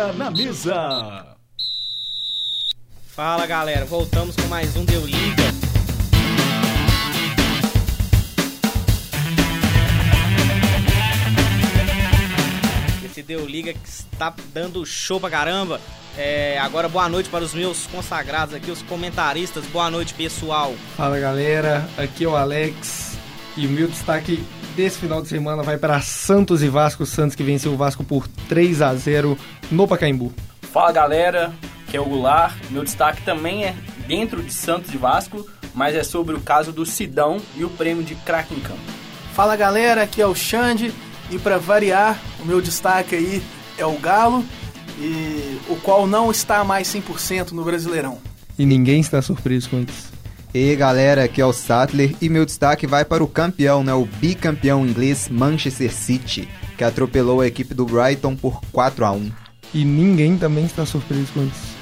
Liga na mesa. Fala galera, voltamos com mais um Deu Liga. Esse Deu Liga que está dando show pra caramba. É, agora boa noite para os meus consagrados aqui, os comentaristas. Boa noite, pessoal. Fala galera, aqui é o Alex e o meu destaque desse final de semana vai para Santos e Vasco. Santos que venceu o Vasco por 3 a 0 no Pacaembu. Fala galera, que é o Goulart. Meu destaque também é dentro de Santos e Vasco, mas é sobre o caso do Sidão e o prêmio de craque em campo. Fala galera, aqui é o Xande e para variar, o meu destaque aí é o Galo, e o qual não está mais 100% no Brasileirão. E ninguém está surpreso com isso. E galera, aqui é o Sattler e meu destaque vai para o campeão, né, o bicampeão inglês Manchester City, que atropelou a equipe do Brighton por 4 a 1. E ninguém também está surpreso com isso.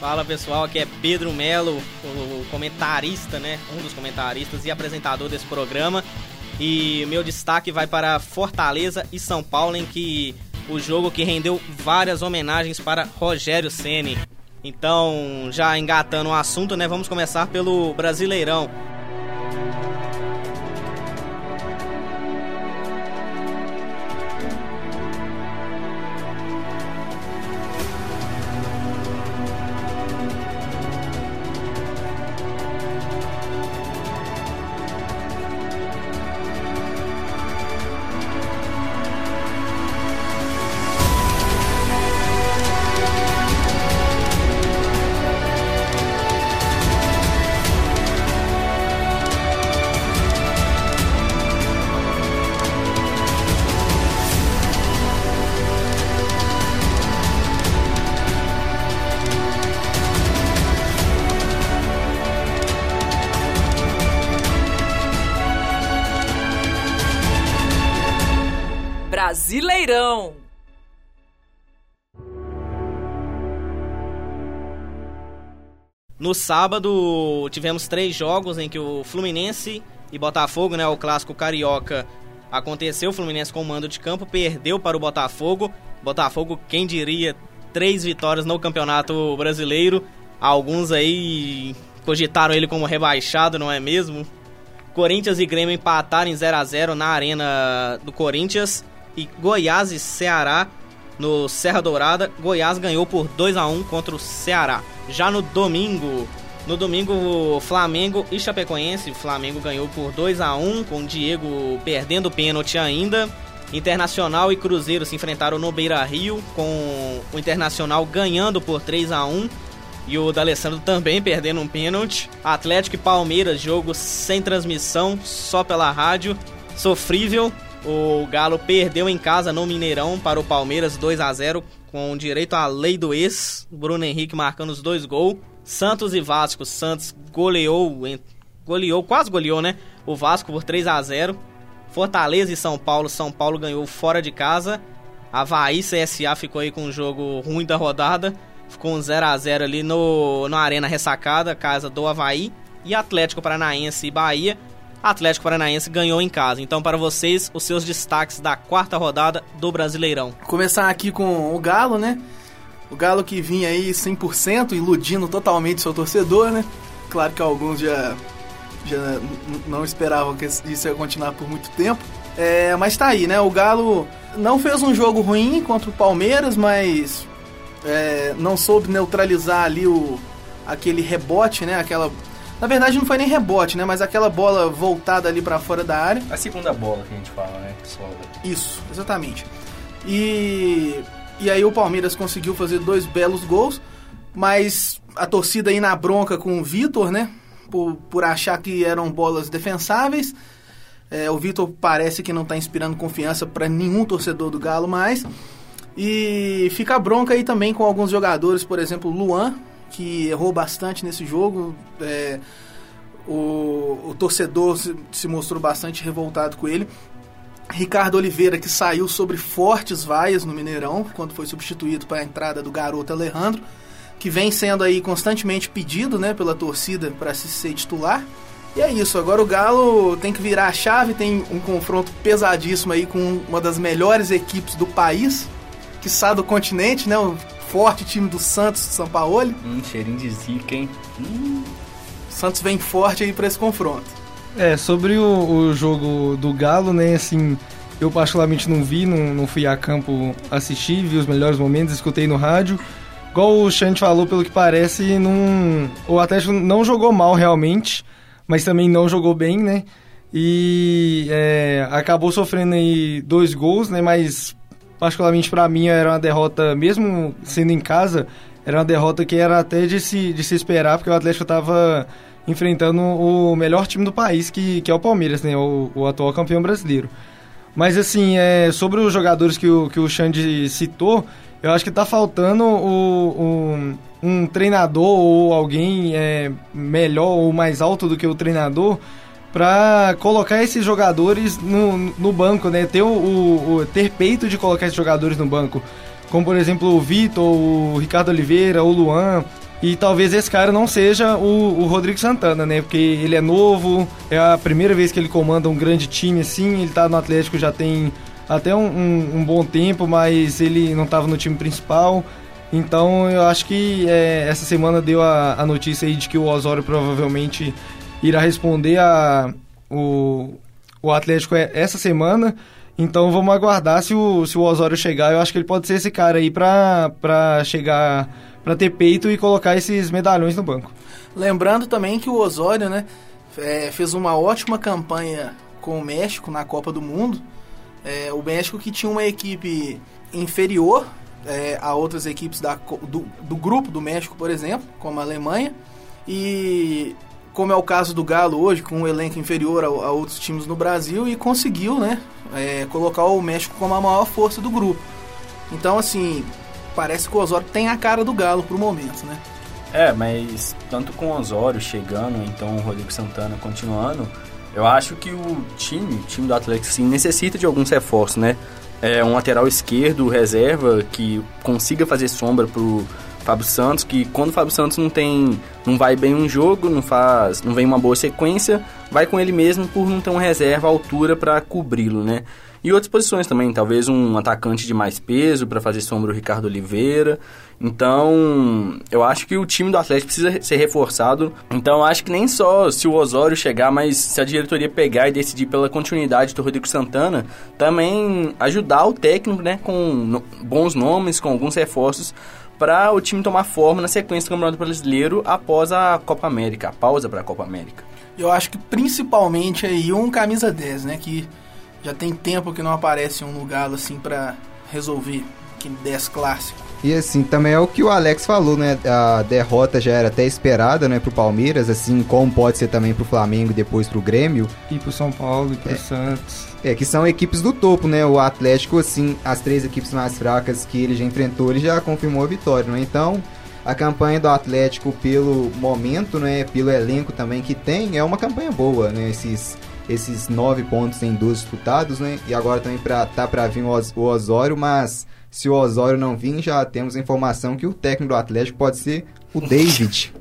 Fala pessoal, aqui é Pedro Melo, o comentarista, né? Um dos comentaristas e apresentador desse programa. E meu destaque vai para Fortaleza e São Paulo, em que o jogo que rendeu várias homenagens para Rogério Ceni. Então, já engatando o assunto, né? Vamos começar pelo Brasileirão. No sábado tivemos três jogos em que o Fluminense e Botafogo, né, o clássico carioca, aconteceu. O Fluminense com mando de campo perdeu para o Botafogo. Botafogo, quem diria, três vitórias no Campeonato Brasileiro. Alguns aí cogitaram ele como rebaixado, não é mesmo? Corinthians e Grêmio empataram em 0 a 0 na arena do Corinthians e Goiás e Ceará no Serra Dourada. Goiás ganhou por 2 a 1 contra o Ceará. Já no domingo, no domingo Flamengo e Chapecoense, Flamengo ganhou por 2 a 1 com Diego perdendo pênalti ainda. Internacional e Cruzeiro se enfrentaram no Beira-Rio com o Internacional ganhando por 3 a 1 e o D'Alessandro também perdendo um pênalti. Atlético e Palmeiras, jogo sem transmissão, só pela rádio. Sofrível. O Galo perdeu em casa no Mineirão para o Palmeiras 2 a 0 com direito à lei do ex. Bruno Henrique marcando os dois gols. Santos e Vasco. Santos goleou, goleou, quase goleou, né? O Vasco por 3 a 0. Fortaleza e São Paulo. São Paulo ganhou fora de casa. Havaí CSA ficou aí com um jogo ruim da rodada. Ficou um 0 a 0 ali no, no Arena Ressacada, casa do Havaí. E Atlético Paranaense e Bahia. Atlético Paranaense ganhou em casa. Então, para vocês, os seus destaques da quarta rodada do Brasileirão. Começar aqui com o Galo, né? O Galo que vinha aí 100%, iludindo totalmente seu torcedor, né? Claro que alguns já, já não esperavam que isso ia continuar por muito tempo. É, mas tá aí, né? O Galo não fez um jogo ruim contra o Palmeiras, mas é, não soube neutralizar ali o, aquele rebote, né? Aquela. Na verdade não foi nem rebote, né? Mas aquela bola voltada ali para fora da área. A segunda bola que a gente fala, né? Que sobra. Isso, exatamente. E e aí o Palmeiras conseguiu fazer dois belos gols, mas a torcida aí na bronca com o Vitor, né? Por, por achar que eram bolas defensáveis. É, o Vitor parece que não está inspirando confiança para nenhum torcedor do Galo mais. E fica bronca aí também com alguns jogadores, por exemplo, Luan, que errou bastante nesse jogo. É, o, o, torcedor se, se, mostrou bastante revoltado com ele. Ricardo Oliveira, que saiu sobre fortes vaias no Mineirão, quando foi substituído para a entrada do garoto Alejandro, que vem sendo aí constantemente pedido né, pela torcida para se ser titular. E é isso, agora o Galo tem que virar a chave, tem um confronto pesadíssimo aí com uma das melhores equipes do país, quiçá do continente, né? Forte time do Santos, São Paulo. Hum, cheirinho de zica, hein? Hum. Santos vem forte aí para esse confronto. É, sobre o, o, jogo do Galo, né, assim, eu particularmente não vi, não, não fui a campo assistir, vi os melhores momentos, escutei no rádio. Igual o Chante falou, pelo que parece, não, o Atlético não jogou mal realmente, mas também não jogou bem, né? E é, acabou sofrendo aí dois gols, né? Mas particularmente para mim era uma derrota, mesmo sendo em casa, era uma derrota que era até de se, de se esperar, porque o Atlético estava enfrentando o melhor time do país, que, que é o Palmeiras, né? O, o atual campeão brasileiro. Mas assim, é, sobre os jogadores que o, que o Xande citou, eu acho que está faltando o, o, um treinador ou alguém é, melhor ou mais alto do que o treinador para colocar esses jogadores no, no banco, né? Ter o, o, ter peito de colocar esses jogadores no banco. Como por exemplo o Vitor, o Ricardo Oliveira, o Luan. E talvez esse cara não seja o, o, Rodrigo Santana, né? Porque ele é novo, é a primeira vez que ele comanda um grande time assim. Ele tá no Atlético já tem até um, um, um bom tempo, mas ele não estava no time principal. Então eu acho que é, essa semana deu a, a notícia aí de que o Osório provavelmente irá responder a o, o Atlético é essa semana. Então vamos aguardar se o, se o Osório chegar. Eu acho que ele pode ser esse cara aí para chegar, para ter peito e colocar esses medalhões no banco. Lembrando também que o Osório, né, é, fez uma ótima campanha com o México na Copa do Mundo. É, o México que tinha uma equipe inferior é, a outras equipes da, do, do grupo do México, por exemplo, como a Alemanha. E como é o caso do Galo hoje, com um elenco inferior a, a outros times no Brasil, e conseguiu né, é, colocar o México como a maior força do grupo. Então, assim, parece que o Osório tem a cara do Galo pro momento, né? É, mas tanto com o Osório chegando, então o Rodrigo Santana continuando, eu acho que o time, o time do Atlético, sim, necessita de alguns reforços, né? É um lateral esquerdo, reserva, que consiga fazer sombra pro Fábio Santos, que quando o Fábio Santos não tem, não vai bem um jogo, não faz, não vem uma boa sequência, vai com ele mesmo por não ter uma reserva à altura para cobri-lo, né? E outras posições também, talvez um atacante de mais peso para fazer sombra o Ricardo Oliveira. Então, eu acho que o time do Atlético precisa ser reforçado. Então, eu acho que nem só se o Osório chegar, mas se a diretoria pegar e decidir pela continuidade do Rodrigo Santana, também ajudar o técnico, né, com bons nomes, com alguns reforços para o time tomar forma na sequência do Campeonato Brasileiro após a Copa América, a pausa para a Copa América. Eu acho que principalmente aí um camisa 10, né, que já tem tempo que não aparece um no Galo assim para resolver que 10 clássico. E assim, também é o que o Alex falou, né? A derrota já era até esperada, né, pro Palmeiras, assim como pode ser também pro Flamengo e depois pro Grêmio. E pro São Paulo e pro é. Santos. É, que são equipes do topo, né? O Atlético, assim, as três equipes mais fracas que ele já enfrentou, ele já confirmou a vitória, né? Então, a campanha do Atlético pelo momento, né? Pelo elenco também que tem, é uma campanha boa, né? Esses, esses nove pontos em 12 disputados, né? E agora também pra, tá para vir o, Os, o Osório, mas se o Osório não vir, já temos a informação que o técnico do Atlético pode ser o David.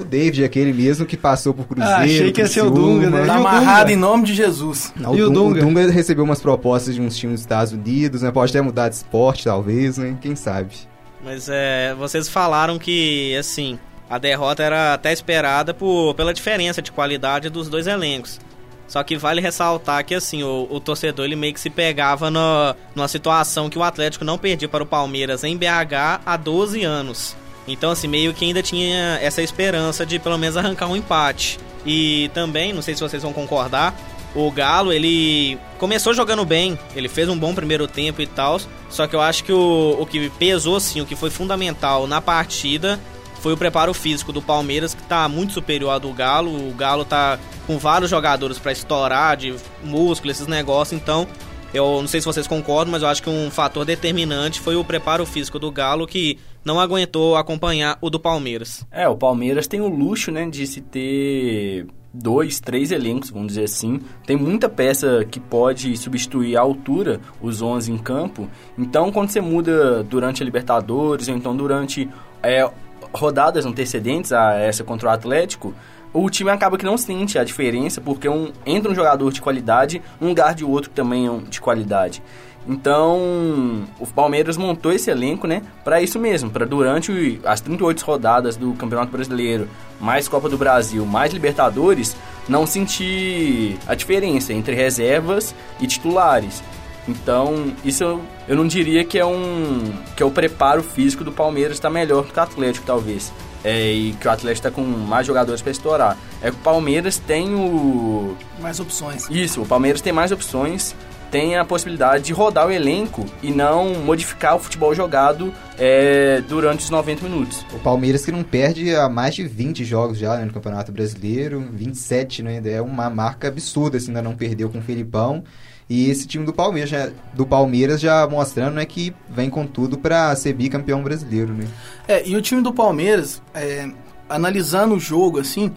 O David, aquele mesmo que passou por Cruzeiro. Ah, achei que ia ser o Dunga, né? Tá amarrado em nome de Jesus. Não, e o, Dunga? o Dunga recebeu umas propostas de uns times dos Estados Unidos, né? Pode até mudar de esporte, talvez, né? Quem sabe. Mas é, vocês falaram que, assim, a derrota era até esperada por, pela diferença de qualidade dos dois elencos. Só que vale ressaltar que assim, o, o torcedor ele meio que se pegava no, numa situação que o Atlético não perdia para o Palmeiras em BH há 12 anos. Então, assim, meio que ainda tinha essa esperança de pelo menos arrancar um empate. E também, não sei se vocês vão concordar, o Galo, ele começou jogando bem, ele fez um bom primeiro tempo e tal, só que eu acho que o, o que pesou, assim, o que foi fundamental na partida foi o preparo físico do Palmeiras, que está muito superior ao do Galo. O Galo tá com vários jogadores para estourar, de músculo, esses negócios, então eu não sei se vocês concordam, mas eu acho que um fator determinante foi o preparo físico do Galo, que não aguentou acompanhar o do Palmeiras. É, o Palmeiras tem o luxo, né, de se ter dois, três elencos, vamos dizer assim. Tem muita peça que pode substituir a altura, os 11 em campo. Então, quando você muda durante a Libertadores, ou então durante é, rodadas antecedentes a essa contra o Atlético, o time acaba que não sente a diferença, porque um, entra um jogador de qualidade no lugar de outro que também é de qualidade. Então, o Palmeiras montou esse elenco, né, para isso mesmo, para durante as 38 rodadas do Campeonato Brasileiro, mais Copa do Brasil, mais Libertadores, não sentir a diferença entre reservas e titulares. Então, isso eu, eu não diria que é um que é o preparo físico do Palmeiras está melhor do que o Atlético, talvez. É, e que o Atlético está com mais jogadores para estourar. É que o Palmeiras tem o. Mais opções. Isso, o Palmeiras tem mais opções, tem a possibilidade de rodar o elenco e não modificar o futebol jogado é, durante os 90 minutos. O Palmeiras que não perde há mais de 20 jogos já né, no Campeonato Brasileiro, 27, né? É uma marca absurda, assim, ainda não perdeu com o Felipão. E esse time do Palmeiras, já, do Palmeiras já mostrando né, que vem com tudo para ser bicampeão brasileiro, né? É, e o time do Palmeiras, é, analisando o jogo assim,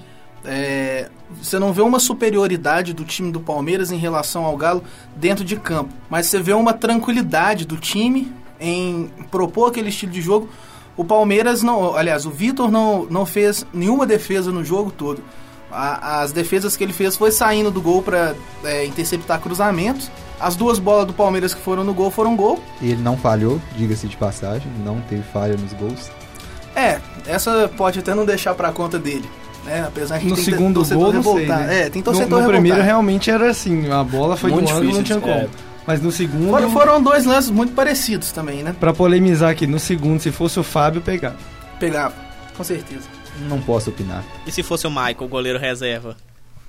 é, você não vê uma superioridade do time do Palmeiras em relação ao Galo dentro de campo, mas você vê uma tranquilidade do time em propor aquele estilo de jogo. O Palmeiras não, aliás, o Vitor não, não fez nenhuma defesa no jogo todo. A, as defesas que ele fez foi saindo do gol para é, interceptar cruzamentos. As duas bolas do Palmeiras que foram no gol foram gol. E ele não falhou, diga-se de passagem, não teve falha nos gols. É, essa pode até não deixar para conta dele. Né? Apesar que no tem segundo gol, não sei, né? É, tem no, torcedor no revoltado. primeiro realmente era assim, a bola foi Muito do ângulo, não difícil, tinha como. é. Mas no segundo, Foram, foram dois lances muito parecidos também, né? pra polemizar aqui, no segundo, se fosse o Fábio, pegava. Pegava, com certeza. Não posso opinar. E se fosse o Michael, o goleiro reserva?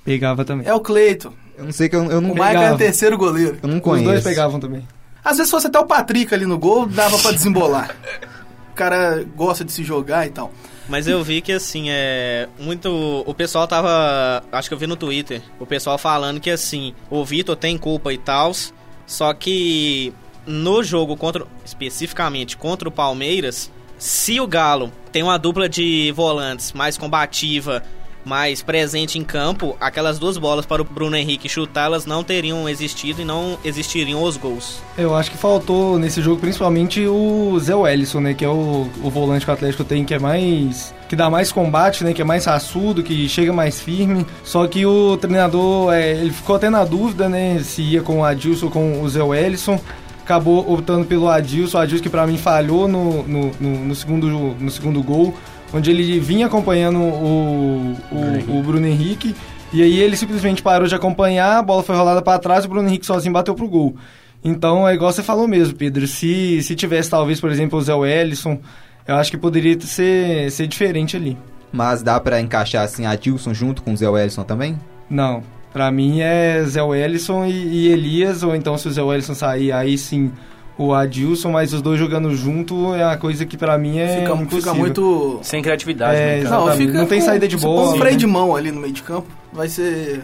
Pegava também. É o Cleito. Eu não sei que eu, eu não, O Michael é o terceiro goleiro. eu não Os conheço. dois pegavam também. Às vezes fosse até o Patrick ali no gol, dava pra desembolar. Cara gosta de se jogar e tal. Mas eu vi que assim, é. Muito. O pessoal tava. Acho que eu vi no Twitter. O pessoal falando que assim, o Vitor tem culpa e tal. Só que no jogo contra. Especificamente contra o Palmeiras, se o Galo tem uma dupla de volantes mais combativa, mais presente em campo, aquelas duas bolas para o Bruno Henrique chutar, elas não teriam existido e não existiriam os gols. Eu acho que faltou nesse jogo principalmente o Zé Wellison, né? Que é o, o volante que o Atlético tem, que é mais. que dá mais combate, né? Que é mais raçudo, que chega mais firme. Só que o treinador, é, ele ficou até na dúvida, né? Se ia com o Adilson ou com o Zé Wellison. Acabou optando pelo Adilson, o Adilson que pra mim falhou no, no, no, no segundo, no segundo gol, onde ele vinha acompanhando o, o, o Bruno Henrique. E aí ele simplesmente parou de acompanhar, a bola foi rolada pra trás e o Bruno Henrique sozinho bateu pro gol. Então é igual você falou mesmo, Pedro. Se, se tivesse talvez, por exemplo, o Zé Wellison, eu acho que poderia ser, ser diferente ali. Mas dá pra encaixar assim Adilson junto com o Zé Wellison também? Não. Pra mim é Zé Wellison e, e Elias, ou então se o Zé Wellison sair, aí sim o Adilson, mas os dois jogando junto é uma coisa que pra mim é Fica, impossível. fica muito. Sem criatividade, É, né, exato. Exatamente. Não tem com- saída de se bola, pôr um freio né? de mão ali no meio de campo, vai ser.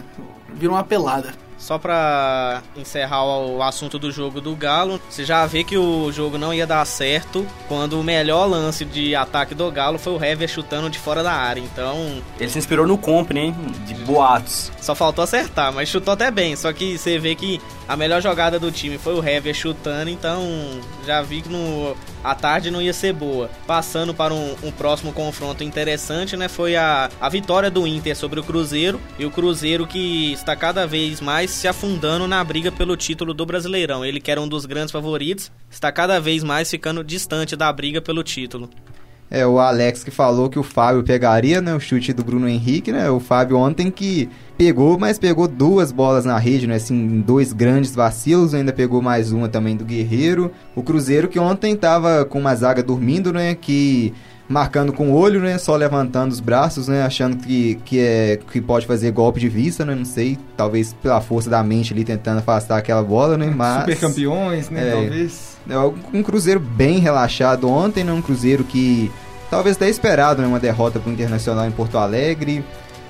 vira uma pelada. Só pra encerrar o o assunto do jogo do Galo, você já vê que o jogo não ia dar certo quando o melhor lance de ataque do Galo foi o Hever chutando de fora da área. Então, Ele se inspirou no Compre, hein? De boatos. só faltou acertar, mas chutou até bem. Só que você vê que a melhor jogada do time foi o Hever chutando, então já vi que no, a tarde não ia ser boa. Passando para um, um próximo confronto interessante, né? Foi a, a vitória do Inter sobre o Cruzeiro. E o Cruzeiro que está cada vez mais se afundando na briga pelo título do Brasileirão. Ele que era um dos grandes favoritos, está cada vez mais ficando distante da briga pelo título. É, o Alex que falou que o Fábio pegaria, né? O chute do Bruno Henrique, né? O Fábio ontem que pegou, mas pegou duas bolas na rede, né? Assim, dois grandes vacilos, ainda pegou mais uma também do Guerreiro. O Cruzeiro que ontem tava com uma zaga dormindo, né? Que marcando com o olho, né? Só levantando os braços, né? Achando que, que, é, que pode fazer golpe de vista, né? Não sei, talvez pela força da mente ali tentando afastar aquela bola, né? Mas... Super campeões, né? É. Talvez. É um Cruzeiro bem relaxado ontem, né? Um Cruzeiro que talvez até esperado, né? Uma derrota para o Internacional em Porto Alegre.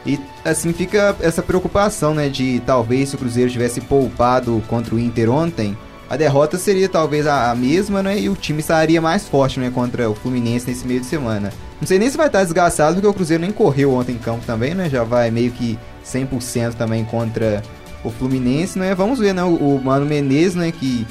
E assim fica essa preocupação, né? De talvez se o Cruzeiro tivesse poupado contra o Inter ontem, a derrota seria talvez a, a mesma, né? E o time estaria mais forte, né? Contra o Fluminense nesse meio de semana. Não sei nem se vai estar desgastado, porque o Cruzeiro nem correu ontem em campo também, né? Já vai meio que 100% também contra o Fluminense, né? Vamos ver, né? O, o Mano Menezes, né? Que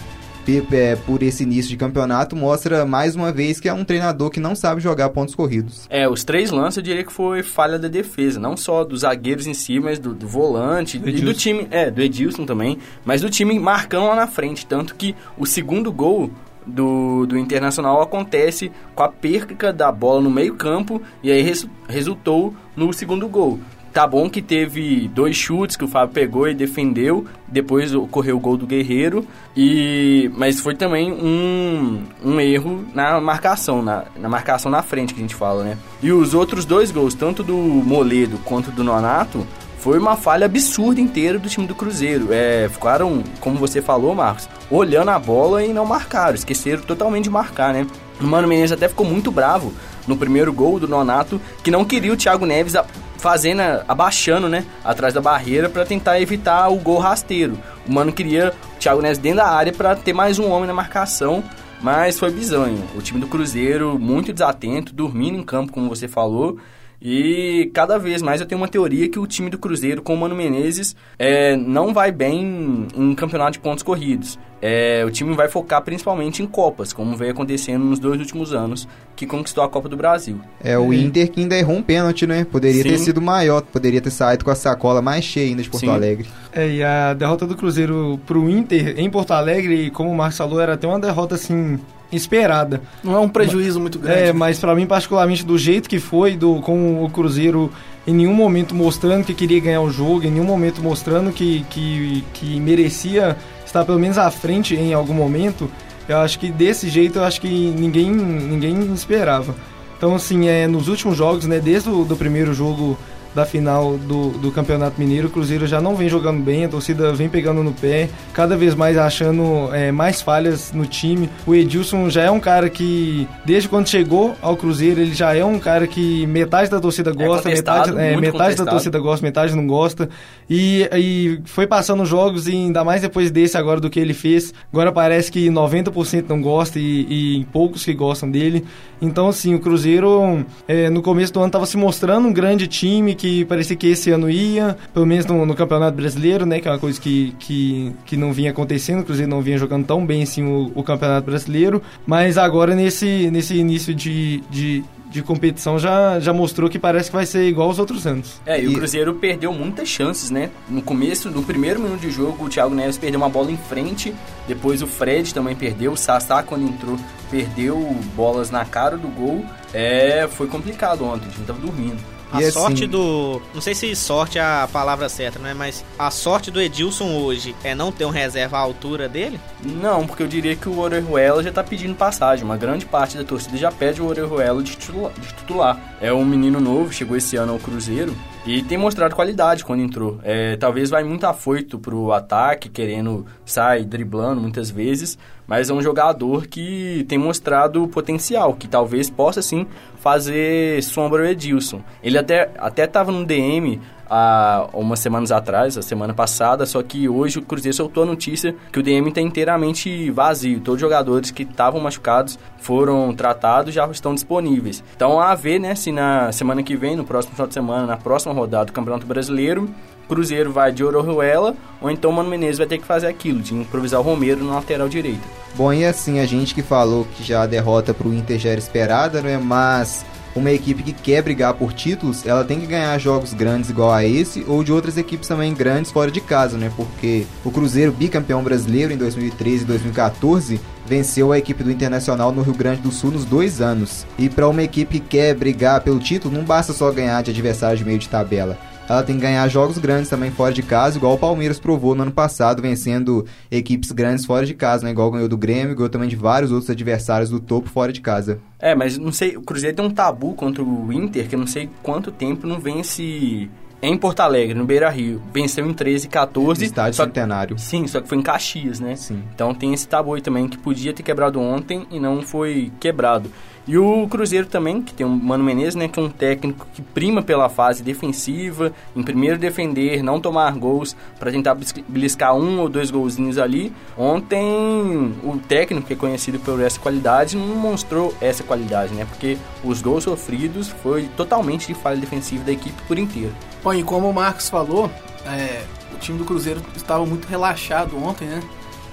por esse início de campeonato mostra mais uma vez que é um treinador que não sabe jogar pontos corridos. É, os três lances eu diria que foi falha da defesa, não só dos zagueiros em si, mas do, do volante do e do time, é, do Edilson também, mas do time marcando lá na frente, tanto que o segundo gol do, do Internacional acontece com a perca da bola no meio campo e aí res, resultou no segundo gol. Tá bom que teve dois chutes que o Fábio pegou e defendeu, depois ocorreu o gol do Guerreiro, e mas foi também um, um erro na marcação, na, na marcação na frente que a gente fala, né? E os outros dois gols, tanto do Moledo quanto do Nonato, foi uma falha absurda inteira do time do Cruzeiro. É, ficaram, como você falou, Marcos, olhando a bola e não marcaram, esqueceram totalmente de marcar, né? O Mano Menezes até ficou muito bravo no primeiro gol do Nonato, que não queria o Thiago Neves fazendo, abaixando, né, atrás da barreira para tentar evitar o gol rasteiro. O Mano queria o Thiago Neves dentro da área para ter mais um homem na marcação, mas foi bizonho. O time do Cruzeiro muito desatento, dormindo em campo, como você falou, e cada vez mais eu tenho uma teoria que o time do Cruzeiro com o Mano Menezes é, não vai bem em campeonato de pontos corridos. É, o time vai focar principalmente em Copas, como vem acontecendo nos dois últimos anos, que conquistou a Copa do Brasil. É, o Inter que ainda errou um pênalti, né? Poderia Sim. ter sido maior, poderia ter saído com a sacola mais cheia ainda de Porto Sim. Alegre. É, e a derrota do Cruzeiro pro Inter em Porto Alegre, como o Marcos falou, era até uma derrota assim esperada. Não é um prejuízo muito grande. É, mas para mim, particularmente, do jeito que foi, do, com o Cruzeiro em nenhum momento mostrando que queria ganhar o jogo, em nenhum momento mostrando que, que, que merecia estar pelo menos à frente em algum momento, eu acho que desse jeito eu acho que ninguém, ninguém esperava. Então, assim, é, nos últimos jogos, né, desde o do primeiro jogo da final do, do Campeonato Mineiro, o Cruzeiro já não vem jogando bem, a torcida vem pegando no pé, cada vez mais achando é, mais falhas no time. O Edilson já é um cara que, desde quando chegou ao Cruzeiro, ele já é um cara que metade da torcida é gosta, é metade, é, metade da torcida gosta, metade não gosta. E, e foi passando jogos, e ainda mais depois desse agora do que ele fez, agora parece que 90% não gosta e, e poucos que gostam dele. Então, assim, o Cruzeiro é, no começo do ano estava se mostrando um grande time que parecia que esse ano ia, pelo menos no, no, Campeonato Brasileiro, né? Que é uma coisa que, que, que não vinha acontecendo, o Cruzeiro não vinha jogando tão bem assim o, o Campeonato Brasileiro. Mas agora nesse, nesse início de, de, de competição já, já mostrou que parece que vai ser igual aos outros anos. É, e, e, o Cruzeiro perdeu muitas chances, né? No começo, no primeiro minuto de jogo, o Thiago Neves perdeu uma bola em frente, depois o Fred também perdeu, o Sassá quando entrou perdeu bolas na cara do gol. É, foi complicado ontem, o time tava dormindo. A e sorte assim... do. Não sei se sorte é a palavra certa, né? Mas a sorte do Edilson hoje é não ter um reserva à altura dele? Não, porque eu diria que o Orejuela já tá pedindo passagem. Uma grande parte da torcida já pede o Orejuela de titular. É um menino novo, chegou esse ano ao Cruzeiro. E tem mostrado qualidade quando entrou. É, talvez vai muito afoito pro ataque, querendo sair driblando muitas vezes, mas é um jogador que tem mostrado potencial, que talvez possa sim fazer sombra ao Edilson. Ele até até estava no DM há umas semanas atrás, a semana passada, só que hoje o Cruzeiro soltou a notícia que o DM está inteiramente vazio. Todos os jogadores que estavam machucados foram tratados já estão disponíveis. Então a ver, né, se na semana que vem, no próximo final de semana, na próxima rodada do Campeonato Brasileiro, Cruzeiro vai de Orejuela, ou então Mano Menezes vai ter que fazer aquilo, de improvisar o Romero na lateral direita. Bom, e assim, a gente que falou que já a derrota para o Inter já era esperada, né? Mas uma equipe que quer brigar por títulos, ela tem que ganhar jogos grandes igual a esse, ou de outras equipes também grandes fora de casa, né? Porque o Cruzeiro, bicampeão brasileiro em 2013 e 2014, venceu a equipe do Internacional no Rio Grande do Sul nos dois anos. E para uma equipe que quer brigar pelo título, não basta só ganhar de adversários de meio de tabela ela tem que ganhar jogos grandes também fora de casa, igual o Palmeiras provou no ano passado, vencendo equipes grandes fora de casa, né? Igual ganhou do Grêmio, ganhou também de vários outros adversários do topo fora de casa. É, mas não sei, o Cruzeiro tem um tabu contra o Inter, que eu não sei quanto tempo não vence em Porto Alegre, no Beira Rio. Venceu em 13 14. Estádio só, Centenário. Sim, só que foi em Caxias, né? Sim. Então tem esse tabu aí também que podia ter quebrado ontem e não foi quebrado. E o Cruzeiro também, que tem o Mano Menezes, né, que é um técnico que prima pela fase defensiva, em primeiro defender, não tomar gols, para tentar beliscar um ou dois golzinhos ali. Ontem, o técnico, que é conhecido por essa qualidade, não mostrou essa qualidade, né, porque os gols sofridos foi totalmente de falha defensiva da equipe por inteiro. Bom, e como o Marcos falou, é, o time do Cruzeiro estava muito relaxado ontem, né?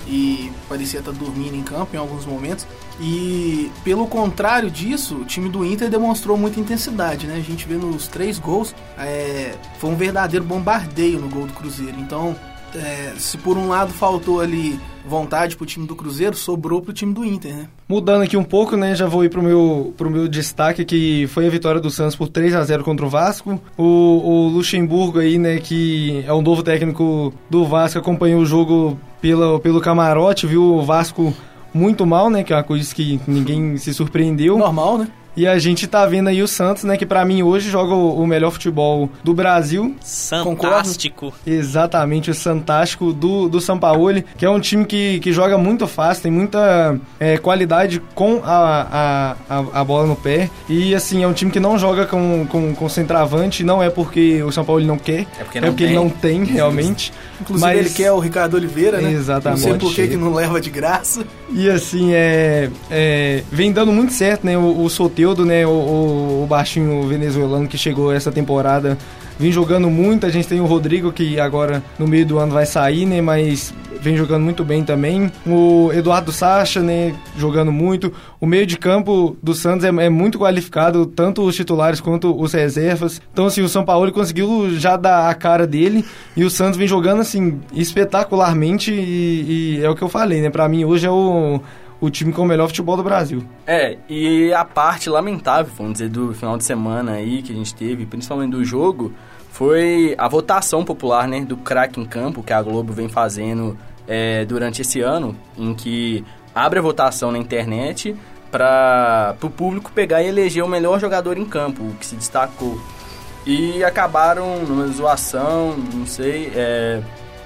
E parecia estar dormindo em campo em alguns momentos. E pelo contrário disso, o time do Inter demonstrou muita intensidade, né? A gente vê nos três gols, é, foi um verdadeiro bombardeio no gol do Cruzeiro. Então, é, se por um lado faltou ali vontade pro time do Cruzeiro, sobrou pro time do Inter, né? Mudando aqui um pouco, né, já vou ir pro meu, pro meu destaque, que foi a vitória do Santos por 3 a 0 contra o Vasco. O, o Luxemburgo aí, né, que é o novo técnico do Vasco, acompanhou o jogo pela, pelo camarote, viu o Vasco muito mal, né, que é uma coisa que ninguém se surpreendeu. Normal, né? E a gente tá vendo aí o Santos, né, que pra mim hoje joga o, o melhor futebol do Brasil. Fantástico. Exatamente, o Santástico do, do Sampaoli, que é um time que, que joga muito fácil, tem muita é, qualidade com a, a, a, a bola no pé. E assim, é um time que não joga com, com, com centroavante, não é porque o São Paulo não quer, É porque é não porque tem. ele não tem, realmente. Inclusive Mas- ele quer o Ricardo Oliveira, né? Exatamente. Não sei por que que não leva de graça. E assim, é, é, vem dando muito certo, né? O, o Soteudo, né? O, o, o baixinho venezuelano que chegou essa temporada, vem jogando muito. A gente tem o Rodrigo, que agora no meio do ano vai sair, né? Mas vem jogando muito bem também. O Eduardo Sacha, né? Jogando muito. O meio de campo do Santos é, é muito qualificado, tanto os titulares quanto os reservas. Então, assim, o São Paulo conseguiu já dar a cara dele. E o Santos vem jogando, assim, espetacularmente. E, e é o que eu falei, né? Pra mim, hoje é o, o time com o melhor futebol do Brasil. É, e a parte lamentável, vamos dizer, do final de semana aí que a gente teve, principalmente do jogo, foi a votação popular, né, do craque em campo que a Globo vem fazendo é, durante esse ano, em que abre a votação na internet para o público pegar e eleger o melhor jogador em campo, o que se destacou. E acabaram numa zoação, não sei, é,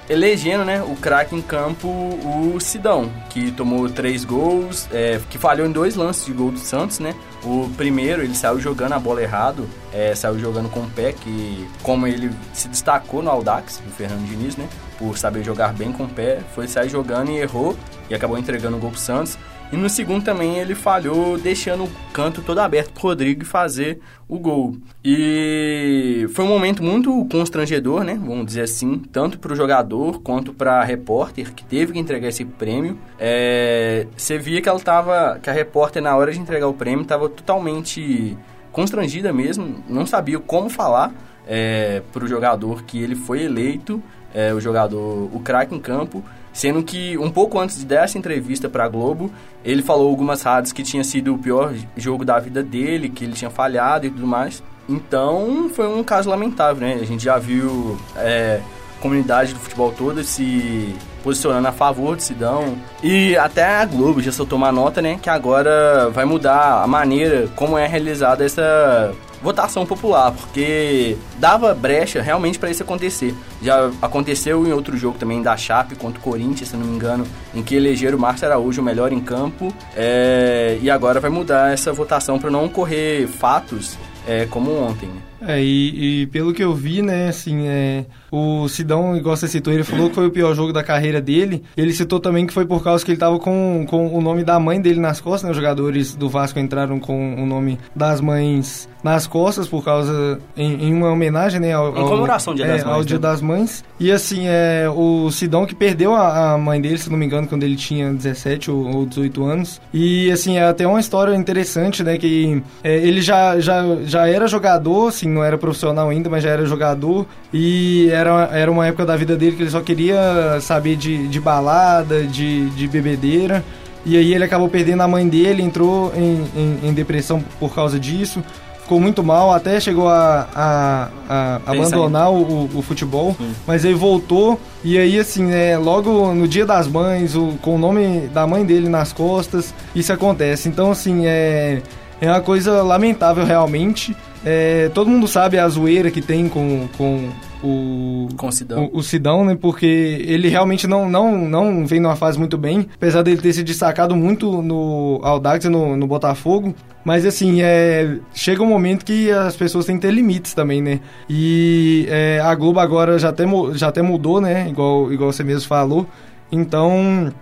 elegendo, né, o craque em campo, o Sidão, que tomou três gols, é, que falhou em dois lances de gol do Santos, né? O primeiro, ele saiu jogando a bola errado, é, saiu jogando com o pé, que como ele se destacou no Audax, do Fernando Diniz, né? Por saber jogar bem com o pé, foi sair jogando e errou, e acabou entregando o gol pro Santos. E no segundo também ele falhou, deixando o canto todo aberto pro Rodrigo fazer o gol. E foi um momento muito constrangedor, né? Vamos dizer assim, tanto pro jogador quanto pra repórter que teve que entregar esse prêmio. É, Você via que ela tava. que a repórter, na hora de entregar o prêmio, tava totalmente constrangida mesmo, não sabia como falar é, pro jogador que ele foi eleito, é, o jogador, o craque em campo. Sendo que um pouco antes dessa entrevista para a Globo, ele falou algumas rádios que tinha sido o pior jogo da vida dele, que ele tinha falhado e tudo mais. Então foi um caso lamentável, né? A gente já viu é, comunidade do futebol toda se posicionando a favor de Sidão. E até a Globo já soltou uma nota, né? Que agora vai mudar a maneira como é realizada essa votação popular, porque dava brecha realmente para isso acontecer. Já aconteceu em outro jogo também da Chape contra o Corinthians, se não me engano, em que elegeram o Márcio Araújo o melhor em campo. é, e agora vai mudar essa votação para não ocorrer fatos é, como ontem. né? É, e, e pelo que eu vi, né, assim, é, o Sidão, igual você citou, ele falou que foi o pior jogo da carreira dele. Ele citou também que foi por causa que ele tava com, com o nome da mãe dele nas costas, né? Os jogadores do Vasco entraram com o nome das mães nas costas por causa, em, em uma homenagem, né? Ao, Em ao- comemoração Dia é, das Mães, Ao né? Dia das Mães. E assim, é, o Sidão que perdeu a, a mãe dele, se não me engano, quando ele tinha 17 ou, ou 18 anos. E assim, é até uma história interessante, né? Que é, ele já, já, já era jogador, assim, não era profissional ainda, mas já era jogador. E era, era uma época da vida dele que ele só queria saber de, de balada, de, de bebedeira. E aí ele acabou perdendo a mãe dele, entrou em, em, em depressão por causa disso. Ficou muito mal, até chegou a, a, a abandonar o, o futebol, mas aí voltou. E aí, assim, né, logo no dia das mães, o, com o nome da mãe dele nas costas, isso acontece. Então, assim, é, é uma coisa lamentável realmente. É, todo mundo sabe a zoeira que tem com, com o, Com o Sidão. o, o Sidão, né? Porque ele realmente não, não, não vem numa fase muito bem, apesar dele ter se destacado muito no Audax e no, no Botafogo. Mas assim, é, chega um momento que as pessoas têm que ter limites também, né? E é, a Globo agora já até, já até mudou, né? Igual, igual você mesmo falou. Então,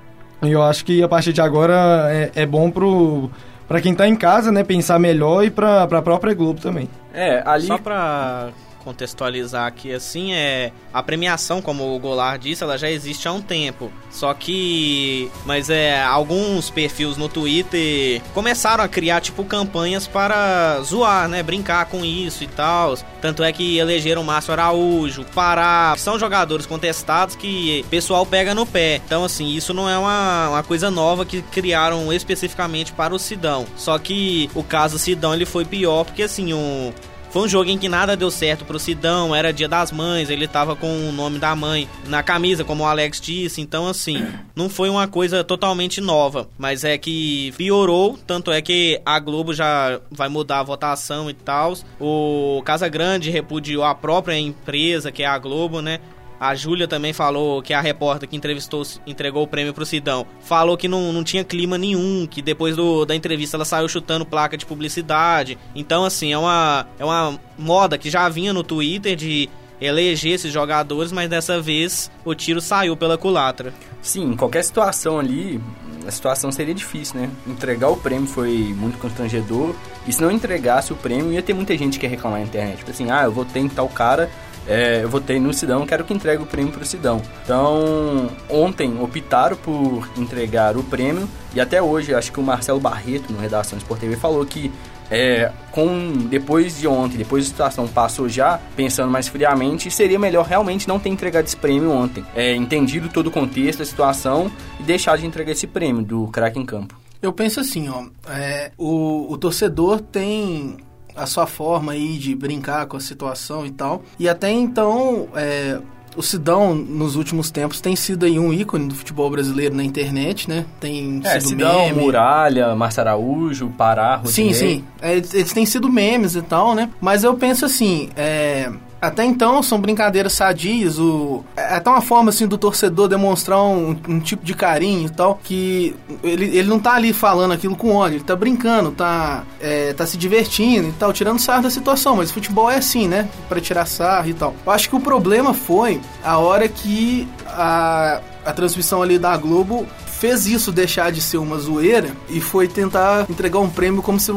eu acho que a partir de agora é, é bom pro, pra quem tá em casa, né? Pensar melhor e pra, pra própria Globo também. É, ali. Só pra contextualizar aqui assim é a premiação, como o Goulart disse, ela já existe há um tempo. Só que, mas é alguns perfis no Twitter começaram a criar tipo campanhas para zoar, né, brincar com isso e tal. Tanto é que elegeram Márcio Araújo, Pará, são jogadores contestados que o pessoal pega no pé. Então assim, isso não é uma, uma coisa nova que criaram especificamente para o Sidão. Só que o caso Sidão ele foi pior porque assim, um foi um jogo em que nada deu certo pro Sidão, era dia das mães, ele tava com o nome da mãe na camisa, como o Alex disse, então assim, não foi uma coisa totalmente nova, mas é que piorou, tanto é que a Globo já vai mudar a votação e tal. O Casa Grande repudiou a própria empresa, que é a Globo, né? A Júlia também falou que a repórter que entrevistou, entregou o prêmio pro Sidão, falou que não, não tinha clima nenhum, que depois do, da entrevista ela saiu chutando placa de publicidade. Então, assim, é uma, é uma moda que já vinha no Twitter de eleger esses jogadores, mas dessa vez o tiro saiu pela culatra. Sim, qualquer situação ali, a situação seria difícil, né? Entregar o prêmio foi muito constrangedor. E se não entregasse o prêmio, ia ter muita gente que ia reclamar na internet. Tipo assim, ah, eu votei em tal cara é, eu votei no Sidão, quero que entregue o prêmio para o Sidão. Então, ontem optaram por entregar o prêmio e até hoje, acho que o Marcelo Barreto, no Redação Sport TV, falou que é, com depois de ontem, depois da situação passou já, pensando mais friamente, seria melhor realmente não ter entregado esse prêmio ontem. É, entendido todo o contexto, a situação e deixar de entregar esse prêmio do craque em campo. Eu penso assim, ó, é, o, o torcedor tem a sua forma aí de brincar com a situação e tal. E até então, é, o Sidão, nos últimos tempos, tem sido aí um ícone do futebol brasileiro na internet, né? Tem é, sido Sidão, meme. Muralha, Márcio Araújo, Pará, Sim, Rodinei. sim. É, eles têm sido memes e tal, né? Mas eu penso assim, é, até então são brincadeiras sadias, o, é até uma forma assim do torcedor demonstrar um, um tipo de carinho e tal, que ele, ele não tá ali falando aquilo com ódio, ele tá brincando, tá, é, tá se divertindo e tal, tirando sarro da situação, mas futebol é assim, né? Pra tirar sarro e tal. Eu acho que o problema foi a hora que a, a transmissão ali da Globo fez isso deixar de ser uma zoeira e foi tentar entregar um prêmio como se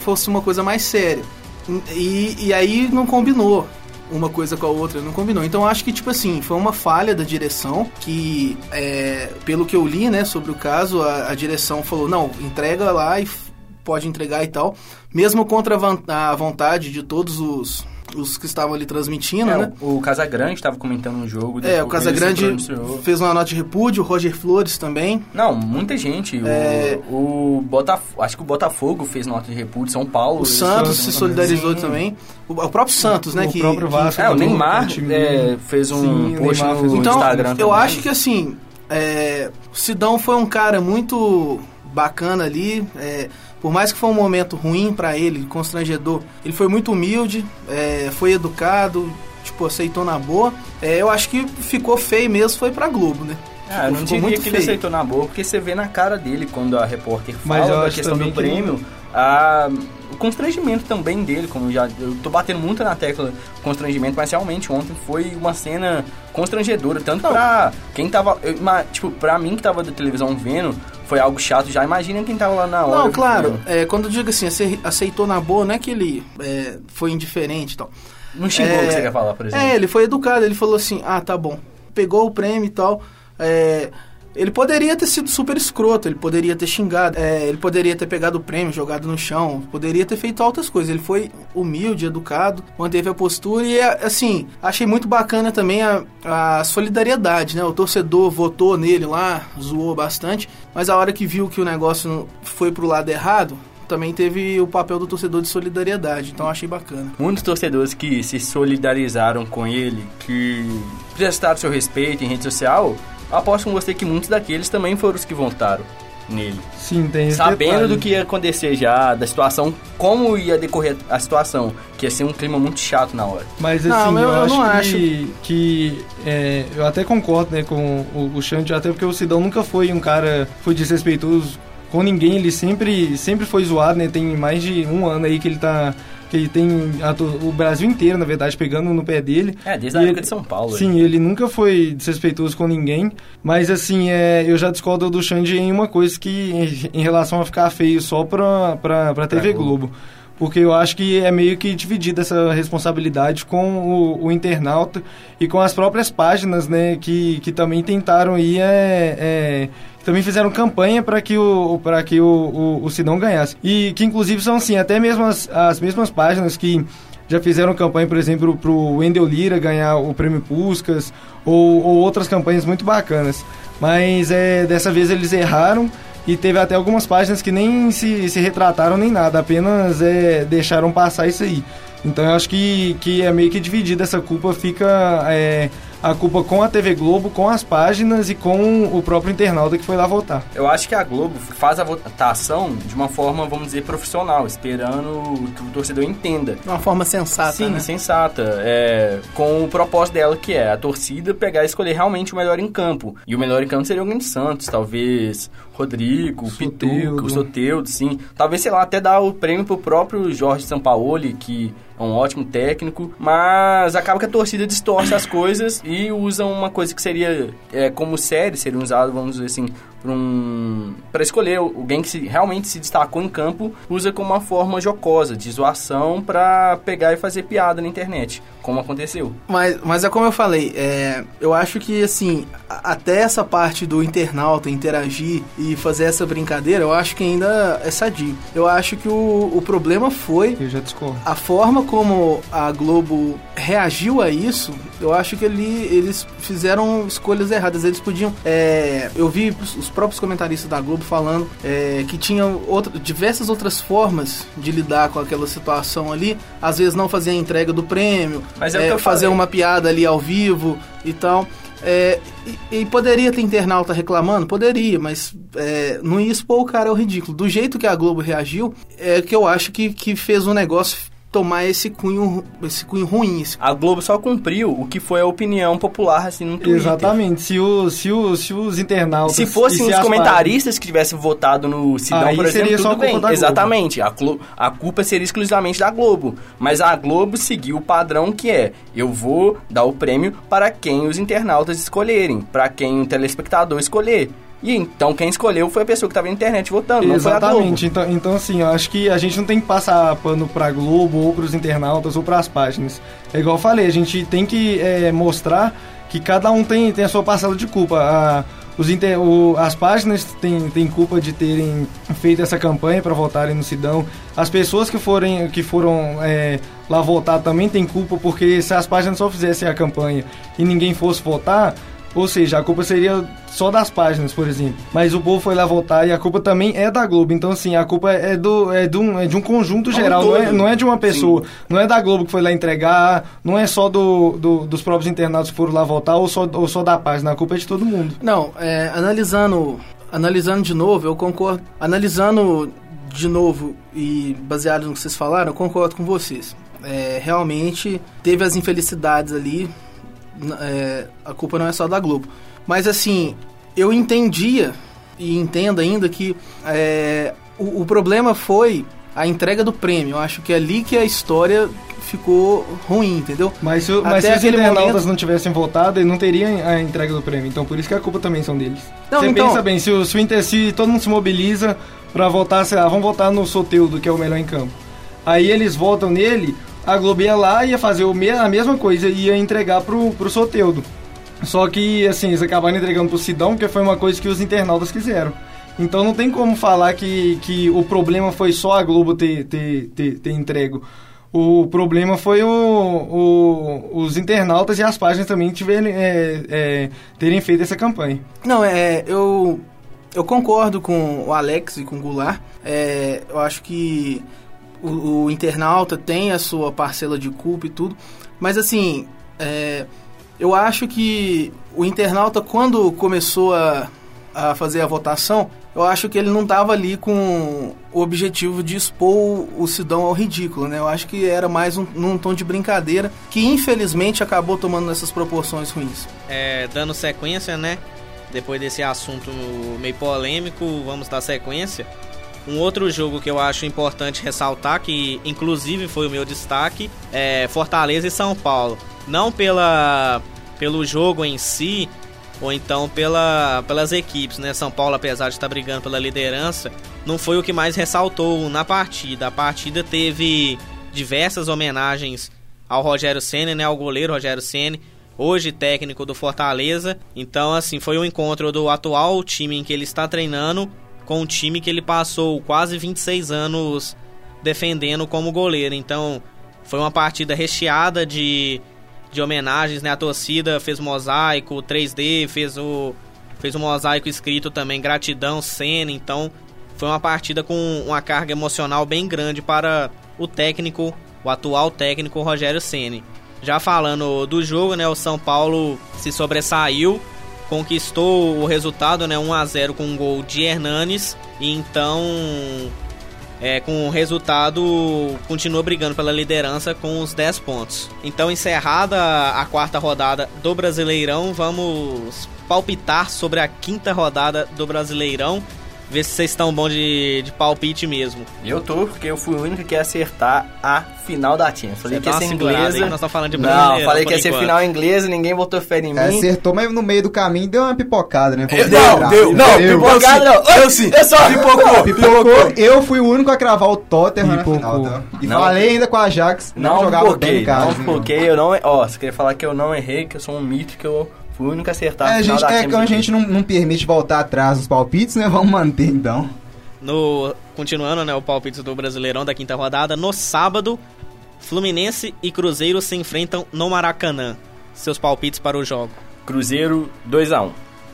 fosse uma coisa mais séria. E, e aí não combinou uma coisa com a outra, não combinou. Então acho que, tipo assim, foi uma falha da direção que, é, pelo que eu li, né, sobre o caso, a, a direção falou, não, entrega lá e pode entregar e tal, mesmo contra a vontade de todos os os que estavam ali transmitindo, É, né? O Casagrande estava comentando um jogo. É, o Casagrande fez uma nota de repúdio, o Roger Flores também. Não, muita gente. É. O, o Botafogo, acho que o Botafogo fez nota de repúdio, São Paulo. O Santos se solidarizou Sim. também. O, o próprio Santos, né? O que, próprio que- Vasco. É, o também, Neymar é, fez um Sim, post no fez um Então, Instagram eu também. acho que assim, é, o Sidão foi um cara muito bacana ali. é, por mais que foi um momento ruim pra ele, constrangedor, ele foi muito humilde, é, foi educado, tipo, aceitou na boa. É, eu acho que ficou feio mesmo, foi pra Globo, né? Ah, eu não diria muito que ele feio. aceitou na boa, porque você vê na cara dele quando a repórter Mas fala da acho questão do também que prêmio, a, o constrangimento também dele, como eu já eu tô batendo muito na tecla constrangimento, mas realmente ontem foi uma cena constrangedora, tanto pra quem tava, eu tipo, pra mim que tava da televisão vendo, foi algo chato, já imagina quem tava lá na hora. Não, claro, é, quando eu digo assim, ace- aceitou na boa, não é que ele é, foi indiferente e tal. Não xingou o É, que você quer falar, por exemplo. É, ele foi educado, ele falou assim, ah, tá bom. Pegou o prêmio e tal. é, ele poderia ter sido super escroto, ele poderia ter xingado, é, ele poderia ter pegado o prêmio, jogado no chão, poderia ter feito altas coisas. Ele foi humilde, educado, manteve a postura e, assim, achei muito bacana também a, a solidariedade, né? O torcedor votou nele lá, zoou bastante, mas a hora que viu que o negócio foi pro lado errado, também teve o papel do torcedor de solidariedade, então achei bacana. Muitos torcedores que se solidarizaram com ele, que prestaram seu respeito em rede social, aposto com você que muitos daqueles também foram os que votaram nele. Sim, tem esse Sabendo detalhe. do que ia acontecer já, da situação, como ia decorrer a situação, que ia ser um clima muito chato na hora. Mas Não, assim, eu- eu, eu acho não que, que é, eu até concordo né, com o, o Xande, até porque o Sidão nunca foi um cara foi desrespeitoso com ninguém, ele sempre, sempre foi zoado, né? Tem mais de um ano aí que ele tá. Que ele tem a o Brasil inteiro, na verdade, pegando no pé dele. É, desde a época ele- de São Paulo. Sim, ele nunca foi desrespeitoso com ninguém, mas assim, é, eu já discordo do Xande em uma coisa que em, em relação a ficar feio só pra, pra, pra TV Globo. Globo. porque eu acho que é meio que dividida essa responsabilidade com o, o, internauta e com as próprias páginas, né, que, que também tentaram ir, é, é também fizeram campanha para que o para que o, o, o Sidão ganhasse e que inclusive são assim até mesmo as, as mesmas páginas que já fizeram campanha, por exemplo, para o Wendel Lira ganhar o prêmio Puscas ou, ou outras campanhas muito bacanas. Mas é, dessa vez eles erraram e teve até algumas páginas que nem se, se retrataram nem nada, apenas é, deixaram passar isso aí. Então eu acho que, que é meio que dividida essa culpa, fica é, a culpa com a TV Globo, com as páginas e com o próprio internauta que foi lá votar. Eu acho que a Globo faz a votação de uma forma, vamos dizer, profissional, esperando que o torcedor entenda. De uma forma sensata, Sim, né? sensata. É, com o propósito dela, que é a torcida pegar e escolher realmente o melhor em campo. E o melhor em campo seria o Grande Santos, talvez Rodrigo, Soteudo. Pituca, o Soteudo, sim. Talvez, sei lá, até dar o prêmio pro próprio Jorge Sampaoli, que é um ótimo técnico, mas acaba que a torcida distorce as coisas e usa uma coisa que seria é, como série, seria usado, vamos dizer assim, para um, para escolher alguém que se, realmente se destacou em campo, usa como uma forma jocosa, de zoação, para pegar e fazer piada na internet, como aconteceu. Mas, mas é como eu falei, é, eu acho que assim, até essa parte do internauta interagir e fazer essa brincadeira, eu acho que ainda é sadio. Eu acho que o, o problema foi a forma como a Globo reagiu a isso. Eu acho que ele, eles fizeram escolhas erradas. Eles podiam. É, eu vi os próprios comentaristas da Globo falando é, que tinham outra, diversas outras formas de lidar com aquela situação ali. Às vezes não fazer a entrega do prêmio, Mas é, é fazer uma piada ali ao vivo e tal. É, e, e, poderia ter internauta reclamando? Poderia, mas é, não ia expor o cara ao ridículo. Do jeito que a Globo reagiu, é que eu acho que, que fez um negócio tomar esse cunho, esse cunho ruim. Esse... A Globo só cumpriu o que foi a opinião popular assim no Twitter. Exatamente. Se, o, se, o, se os internautas. Se fossem os comentaristas que tivessem votado no Sidão, Aí por exemplo, tudo bem. Exatamente. A, a culpa seria exclusivamente da Globo. Mas a Globo seguiu o padrão que é: eu vou dar o prêmio para quem os internautas escolherem, para quem o telespectador escolher. E então quem escolheu foi a pessoa que estava na internet votando, Exatamente. Então, então, assim, eu acho que a gente não tem que passar pano pra Globo, ou pros internautas, ou pras páginas. É igual eu falei, a gente tem que é, mostrar que cada um tem, tem a sua parcela de culpa. A, os inter, o, as páginas têm, têm culpa de terem feito essa campanha para votarem no Sidão. As pessoas que, forem, que foram é, lá votar também têm culpa, porque se as páginas só fizessem a campanha e ninguém fosse votar, ou seja, a culpa seria só das páginas, por exemplo. Mas o povo foi lá votar e a culpa também é da Globo. Então, assim, a culpa é, do, é, de, um, é de um conjunto geral, não é, não é de uma pessoa. Sim. Não é da Globo que foi lá entregar, não é só do, do, dos próprios internautas que foram lá votar ou só, ou só da página. A culpa é de todo mundo. Não, é, analisando, analisando de novo, eu concordo. Analisando de novo e baseado no que vocês falaram, eu concordo com vocês. É, realmente teve as infelicidades ali é, a culpa não é só da Globo. Mas assim, eu entendia e entendo ainda que é, o, o, problema foi a entrega do prêmio. Eu acho que é ali que a história ficou ruim, entendeu? Mas se, mas se os internautas momento... não tivessem votado, não teriam a entrega do prêmio. Então por isso que a culpa também são deles. Não, Você então... pensa bem, se, o, se, o se todo mundo se mobiliza para votar, sei lá, vamos votar no Soteudo, que é o melhor em campo. Aí eles votam nele, a Globo ia lá ia fazer a mesma coisa, ia entregar pro, pro Soteudo. Só que, assim, eles acabaram entregando pro Sidão, porque foi uma coisa que os internautas quiseram. Então não tem como falar que, que o problema foi só a Globo ter, ter, ter, ter entrego. O problema foi o, o, os internautas e as páginas também tiverem, é, é, terem feito essa campanha. Não, é, eu, eu concordo com o Alex e com o Goulart. É, eu acho que o, o, internauta tem a sua parcela de culpa e tudo, mas assim, é, eu acho que o internauta, quando começou a, a fazer a votação, eu acho que ele não estava ali com o objetivo de expor o Sidão ao ridículo, né? Eu acho que era mais um, num tom de brincadeira, que infelizmente acabou tomando essas proporções ruins. É, dando sequência, né? Depois desse assunto meio polêmico, vamos dar sequência. Um outro jogo que eu acho importante ressaltar, que inclusive foi o meu destaque, é Fortaleza e São Paulo. Não pela, pelo jogo em si, ou então pela, pelas equipes, né? São Paulo, apesar de estar brigando pela liderança, não foi o que mais ressaltou na partida. A partida teve diversas homenagens ao Rogério Ceni, né, ao goleiro Rogério Ceni, hoje técnico do Fortaleza. Então, assim, foi um encontro do atual time em que ele está treinando com um time que ele passou quase 26 anos defendendo como goleiro. Então, foi uma partida recheada de, de homenagens, né? A torcida fez mosaico 3D, fez o fez um mosaico escrito também gratidão, cena. Então, foi uma partida com uma carga emocional bem grande para o técnico, o atual técnico Rogério Ceni. Já falando do jogo, né, o São Paulo se sobressaiu, conquistou o resultado, né, 1 a 0 com um gol de Hernanes, e então é, com o resultado continua brigando pela liderança com os 10 pontos. Então, encerrada a quarta rodada do Brasileirão, vamos palpitar sobre a quinta rodada do Brasileirão ver se vocês estão bons de, de palpite mesmo. Eu tô, porque eu fui o único que ia acertar a final da Champions. Falei Você que ia ser inglesa. hein? Nós estamos falando de. Não, falei que ia ser final inglesa, ninguém botou fé em mim. É, acertou, mas no meio do caminho deu uma pipocada, né? Eu- não, deu, não, Deu. pipocada não. Deu sim. Eu só pipocou. Pipocou, eu fui o único a cravar o Tottenham na Pipocou. final, tá? E Não. falei ainda com a Ajax, não, Não jogava bem pipoquei, em casa. não hein? pipoquei, eu não... Ó, você queria falar que eu não errei, que eu sou um mito, que eu fui o único a acertar É, a a gente, é, a gente não, não permite voltar atrás nos palpites, né? Vamos manter então. No, continuando, né, o palpite do Brasileirão da quinta rodada, no sábado, Fluminense e Cruzeiro se enfrentam no Maracanã. Seus palpites para o jogo. Cruzeiro 2x1.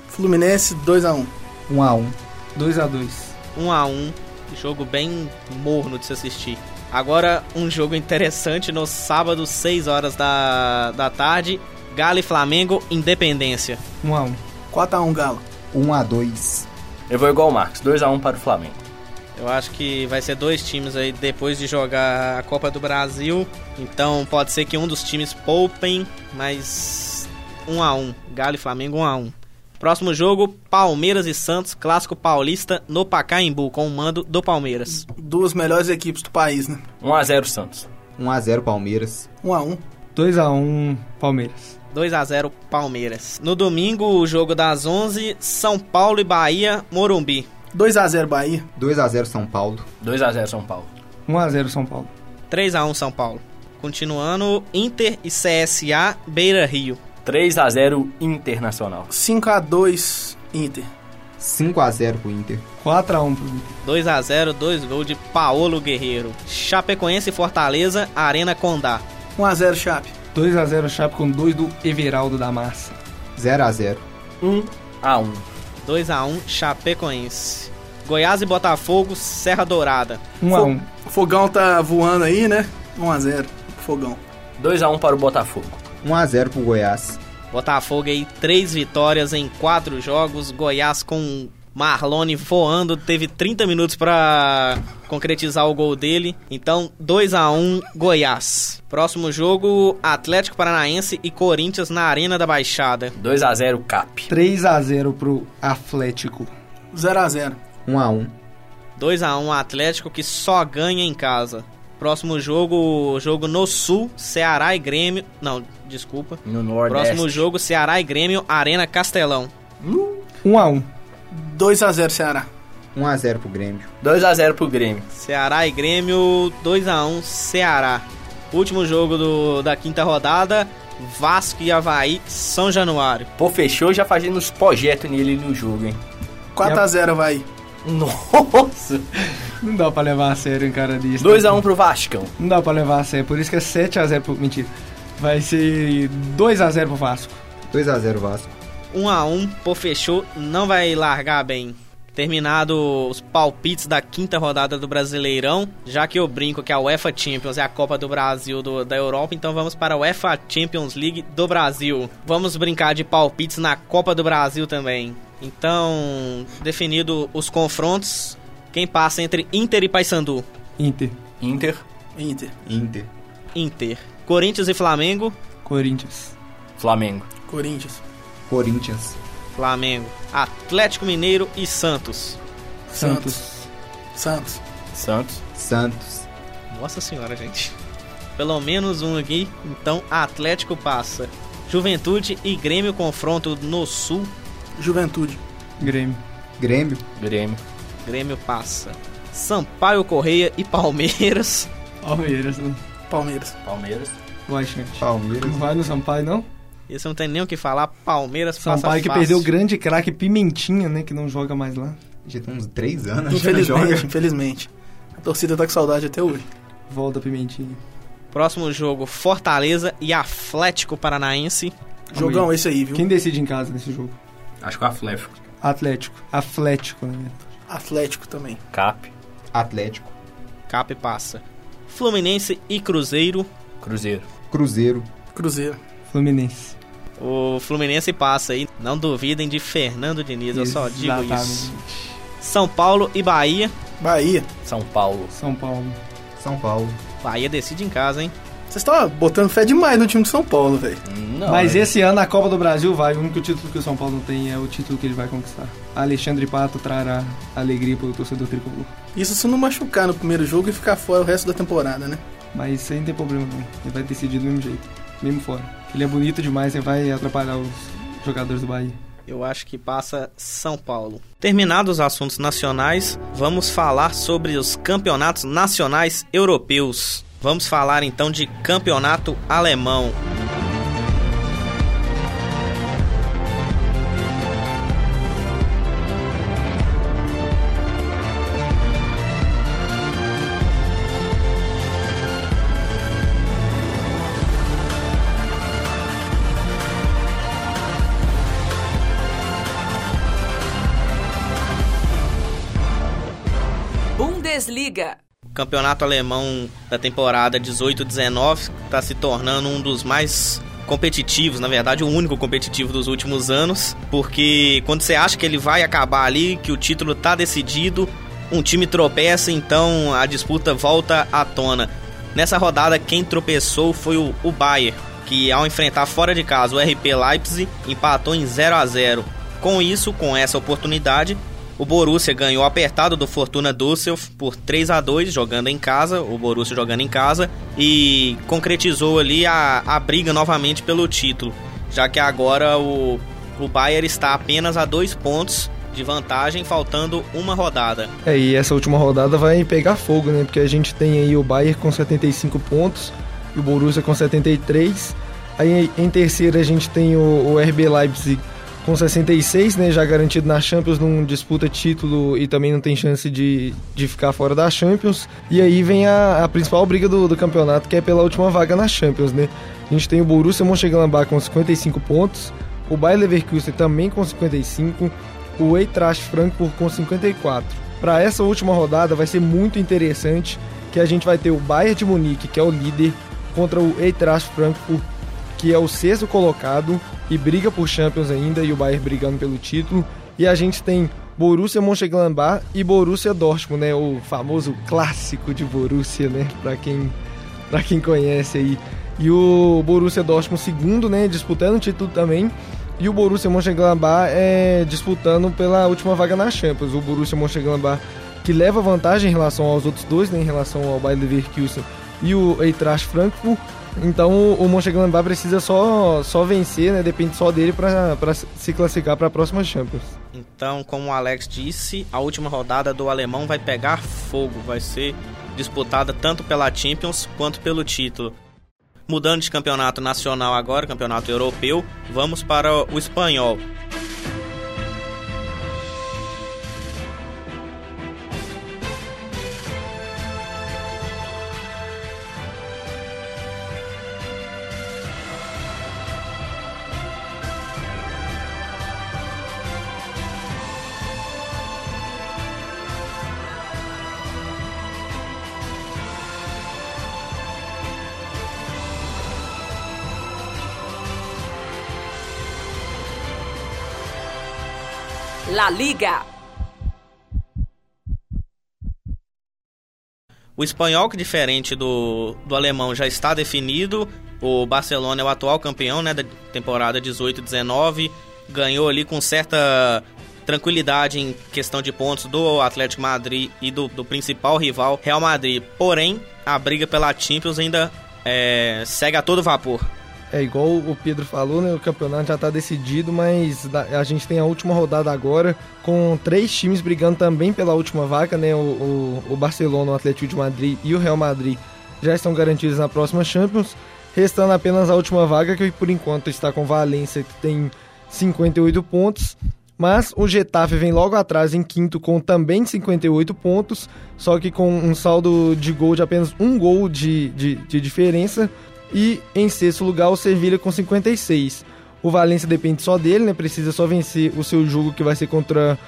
Fluminense 2x1. 1 a 1 2 a 2 1 a 1 jogo bem morno de se assistir. Agora, um jogo interessante no sábado, 6 horas da, da tarde. Galo e Flamengo, Independência. 1 a 1 4x1 Galo. 1 a 2 Eu vou igual o Marcos, 2x1 para o Flamengo. Eu acho que vai ser dois times aí depois de jogar a Copa do Brasil. Então pode ser que um dos times poupem, mas 1 a 1 Galo e Flamengo 1 a 1 Próximo jogo, Palmeiras e Santos, clássico paulista no Pacaembu, com o mando do Palmeiras. Duas melhores equipes do país, né? 1x0 Santos. 1 a 0 Palmeiras. 1x1. 2 a 1 Palmeiras. 2 a 0 Palmeiras. No domingo, o jogo das 11, São Paulo e Bahia, Morumbi. 2x0 Bahia. 2 a 0 São Paulo. 2x0 São Paulo. 1 a 0 São Paulo. 3 a 1 São Paulo. Continuando, Inter e CSA, Beira Rio. 3x0 Internacional. 5x2 Inter. 5 a 0 pro Inter. 4 a 1 pro Inter. 2 a 0 2 gols de Paolo Guerreiro. Chapecoense e Fortaleza, Arena Condá. 1x0 Chape. 2 a 0 Chape com 2 do Everaldo da Massa. 0 a 0 1x1. 2 a 1 Chapecoense. Goiás e Botafogo, Serra Dourada. 1 a 1 O Fogão tá voando aí, né? 1x0 Fogão. 2x1 para o Botafogo. 1 a 0 pro Goiás. Botafogo aí, três vitórias em quatro jogos. Goiás com Marlone voando, teve 30 minutos pra concretizar o gol dele. Então, 2 a 1 Goiás. Próximo jogo, Atlético Paranaense e Corinthians na Arena da Baixada. 2x0 Cap. 3 a 0 pro Atlético. 0x0. 1 a 1 2 a 1 Atlético que só ganha em casa. Próximo jogo, jogo no Sul, Ceará e Grêmio. Não, desculpa. No Nordeste. Próximo jogo, Ceará e Grêmio, Arena Castelão. 1 a 1 2x0 Ceará. 1 a 0 pro Grêmio. 2x0 pro Grêmio. Ceará e Grêmio, 2 a 1 Ceará. Último jogo do, da quinta rodada, Vasco e Havaí, São Januário. Pô, fechou já fazendo os projetos nele no jogo, hein? 4x0 vai. Nossa! Não dá pra levar a sério um cara desse. 2x1 pro Vascão. Não dá pra levar a sério, por isso que é 7 a 0 pro... Mentira. Vai ser 2 a 0 pro Vasco. 2 a 0 Vasco. 1 a 1 pô, fechou, não vai largar bem. Terminado os palpites da quinta rodada do Brasileirão, já que eu brinco que a UEFA Champions é a Copa do Brasil do- da Europa, então vamos para a UEFA Champions League do Brasil. Vamos brincar de palpites na Copa do Brasil também. Então, definido os confrontos, quem passa entre Inter e Paysandu? Inter. Inter. Inter. Inter. Inter. Corinthians e Flamengo? Corinthians. Flamengo. Corinthians. Corinthians. Flamengo. Atlético Mineiro e Santos. Santos. Santos. Santos. Santos. Nossa senhora, gente. Pelo menos um aqui. Então, Atlético passa. Juventude e Grêmio confronto no Sul. Juventude. Grêmio. Grêmio. Grêmio. Grêmio passa. Sampaio Correia e Palmeiras. Palmeiras, né? Palmeiras. Palmeiras. Vai, gente. Palmeiras. Não vai no Sampaio, não? Isso não tem nem o que falar. Palmeiras passa Sampaio que fácil. perdeu o grande craque Pimentinha, né? Que não joga mais lá. Já tem uns três anos. Infelizmente, joga. infelizmente. A torcida tá com saudade até hoje. Volta Pimentinha. Próximo jogo, Fortaleza e Atlético Paranaense. Jogão esse aí, viu? Quem decide em casa nesse jogo? Acho que o Atlético. Atlético. Atlético, né? Atlético também. Cap. Atlético. Cap passa. Fluminense e Cruzeiro. Cruzeiro. Cruzeiro. Cruzeiro. Fluminense. O Fluminense passa aí. Não duvidem de Fernando Diniz, eu só digo Exatamente. isso. São Paulo e Bahia. Bahia. São Paulo. São Paulo. São Paulo. Bahia decide em casa, hein? Vocês estão botando fé demais no time de São Paulo, velho. Não, Mas né? esse ano a Copa do Brasil vai. O único título que o São Paulo não tem é o título que ele vai conquistar. Alexandre Pato trará alegria pro torcedor tricolor. Isso se não machucar no primeiro jogo e ficar fora o resto da temporada, né? Mas isso aí não tem problema não. Ele vai decidir do mesmo jeito. Mesmo fora. Ele é bonito demais e vai atrapalhar os jogadores do Bahia. Eu acho que passa São Paulo. Terminados os assuntos nacionais, vamos falar sobre os campeonatos nacionais europeus. Vamos falar então de campeonato alemão. Campeonato alemão da temporada 18-19 está se tornando um dos mais competitivos, na verdade o único competitivo dos últimos anos, porque quando você acha que ele vai acabar ali, que o título tá decidido, um time tropeça, então a disputa volta à tona. Nessa rodada quem tropeçou foi o, o Bayern, que ao enfrentar fora de casa o RP Leipzig empatou em 0 a 0. Com isso, com essa oportunidade, o Borussia ganhou apertado do Fortuna Düsseldorf por 3 a 2 jogando em casa, o Borussia jogando em casa, e concretizou ali a, a briga novamente pelo título, já que agora o, o Bayern está apenas a dois pontos de vantagem, faltando uma rodada. É, e essa última rodada vai pegar fogo, né? Porque a gente tem aí o Bayern com 75 pontos e o Borussia com 73. Aí em terceiro a gente tem o, o RB Leipzig com 66, né? Já garantido na Champions, não disputa título e também não tem chance de, de ficar fora da Champions. E aí vem a, a principal briga do, do campeonato, que é pela última vaga na Champions, né? A gente tem o Borussia Mönchengladbach com 55 pontos, o Bayer Leverkusen também com 55, o Eintracht Frankfurt com 54. Para essa última rodada vai ser muito interessante que a gente vai ter o Bayern de Munique, que é o líder, contra o Eintracht Frankfurt, que é o sexto colocado e briga por Champions ainda e o Bayern brigando pelo título. E a gente tem Borussia Mönchengladbach e Borussia Dortmund, né, o famoso clássico de Borussia, né, para quem para quem conhece aí. E o Borussia Dortmund segundo, né, disputando o título também. E o Borussia Mönchengladbach é disputando pela última vaga na Champions. O Borussia Mönchengladbach que leva vantagem em relação aos outros dois, né, em relação ao Bayer Leverkusen e o Eintracht Frankfurt. Então o, Mönchengladbach precisa só, só vencer, né, depende só dele para se classificar para a próxima Champions. Então, como o Alex disse, a última rodada do alemão vai pegar fogo, vai ser disputada tanto pela Champions quanto pelo título. Mudando de campeonato nacional agora, campeonato europeu, vamos para o espanhol. La Liga. O espanhol, que diferente do, do alemão, já está definido. O Barcelona é o atual campeão né, da temporada 18-19. Ganhou ali com certa tranquilidade em questão de pontos do Atlético Madrid e do, do principal rival Real Madrid. Porém, a briga pela Champions ainda é, segue a todo vapor. É igual o Pedro falou, né? O campeonato já está decidido, mas a gente tem a última rodada agora com três times brigando também pela última vaga, né? O, o, o Barcelona, o Atlético de Madrid e o Real Madrid já estão garantidos na próxima Champions, restando apenas a última vaga que por enquanto está com Valência que tem 58 pontos mas o Getafe vem logo atrás em quinto com também 58 pontos, só que com um saldo de gol de apenas um gol de, de, de diferença. E em sexto lugar o Sevilha com 56. O Valência depende só dele, né? Precisa só vencer o seu jogo que vai ser contra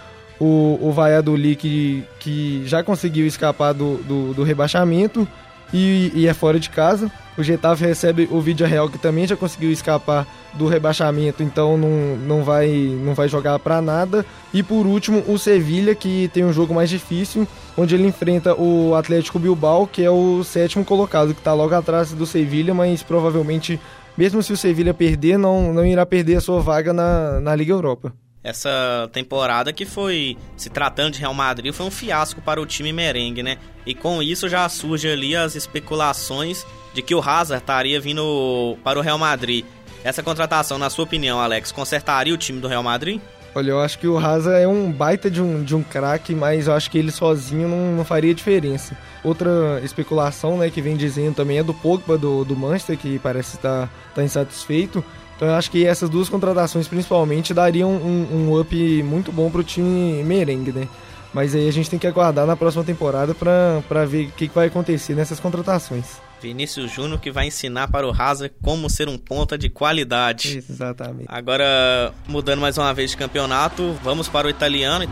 o, o Valladolid, que, que já conseguiu escapar do, do, do rebaixamento e, e, é fora de casa. O Getafe recebe o Vídeo Real, que também já conseguiu escapar do rebaixamento, então não, não, vai, não vai jogar para nada. E por último, o Sevilha, que tem um jogo mais difícil, onde ele enfrenta o Atlético Bilbao, que é o sétimo colocado, que está logo atrás do Sevilha, mas provavelmente, mesmo se o Sevilha perder, não, não irá perder a sua vaga na, na Liga Europa essa temporada que foi, se tratando de Real Madrid, foi um fiasco para o time merengue, né? E com isso já surge ali as especulações de que o Hazard estaria vindo para o Real Madrid. Essa contratação, na sua opinião, Alex, consertaria o time do Real Madrid? Olha, eu acho que o Hazard é um baita de um, de um craque, mas eu acho que ele sozinho não, não faria diferença. Outra especulação, né, que vem dizendo também é do Pogba, do, do Manchester, que parece estar, estar insatisfeito. Então eu acho que essas duas contratações principalmente dariam um, um up muito bom pro time merengue, né? Mas aí a gente tem que aguardar na próxima temporada para ver o que, que vai acontecer nessas contratações. Vinícius Júnior que vai ensinar para o Hazard como ser um ponta de qualidade. Exatamente. Agora, mudando mais uma vez de campeonato, vamos para o italiano.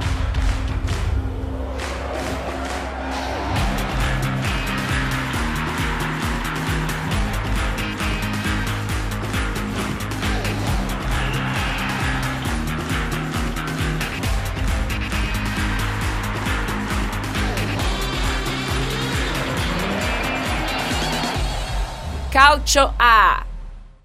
A.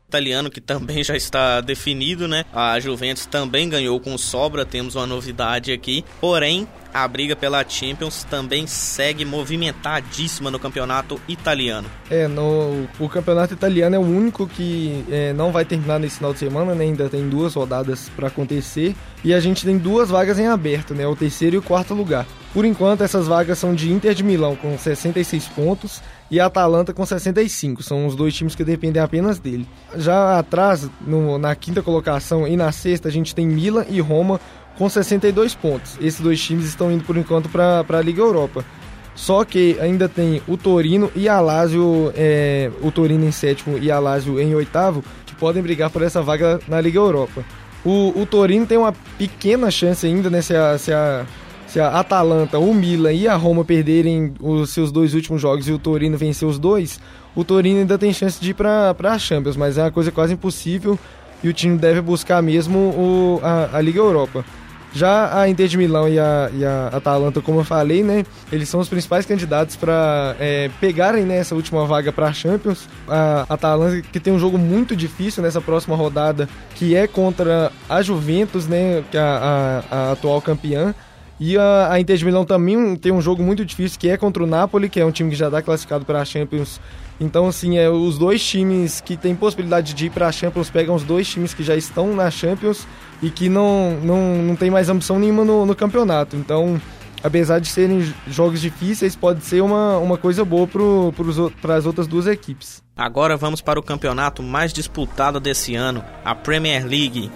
Italiano que também já está definido, né? A Juventus também ganhou com sobra, temos uma novidade aqui. Porém, a briga pela Champions também segue movimentadíssima no campeonato italiano. É, no, o campeonato italiano é o único que é, não vai terminar nesse final de semana, né? Ainda tem duas rodadas para acontecer. E a gente tem duas vagas em aberto, né? O terceiro e o quarto lugar. Por enquanto, essas vagas são de Inter de Milão com 66 pontos e a Atalanta com 65. São os dois times que dependem apenas dele. Já atrás, no, na quinta colocação e na sexta, a gente tem Milan e Roma com 62 pontos. Esses dois times estão indo por enquanto para a Liga Europa. Só que ainda tem o Torino e a Lazio, é, o Torino em sétimo e a Lazio em oitavo, que podem brigar por essa vaga na Liga Europa. O, o Torino tem uma pequena chance ainda, né? Se a, se a se a Atalanta, o Milan e a Roma perderem os seus dois últimos jogos e o Torino vencer os dois, o Torino ainda tem chance de ir para a Champions, mas é uma coisa quase impossível e o time deve buscar mesmo o, a, a Liga Europa. Já a Inter de Milão e a, e a Atalanta, como eu falei, né, eles são os principais candidatos para é, pegarem né, essa última vaga para a Champions. A Atalanta que tem um jogo muito difícil nessa próxima rodada, que é contra a Juventus, né, é a, a, a atual campeã. E a, a Inter de Milão também tem um jogo muito difícil, que é contra o Napoli, que é um time que já está classificado para a Champions. Então, assim, é, os dois times que têm possibilidade de ir para a Champions pegam os dois times que já estão na Champions e que não, não, não tem mais ambição nenhuma no, no campeonato. Então, apesar de serem jogos difíceis, pode ser uma, uma coisa boa para as outras duas equipes. Agora vamos para o campeonato mais disputado desse ano, a Premier League.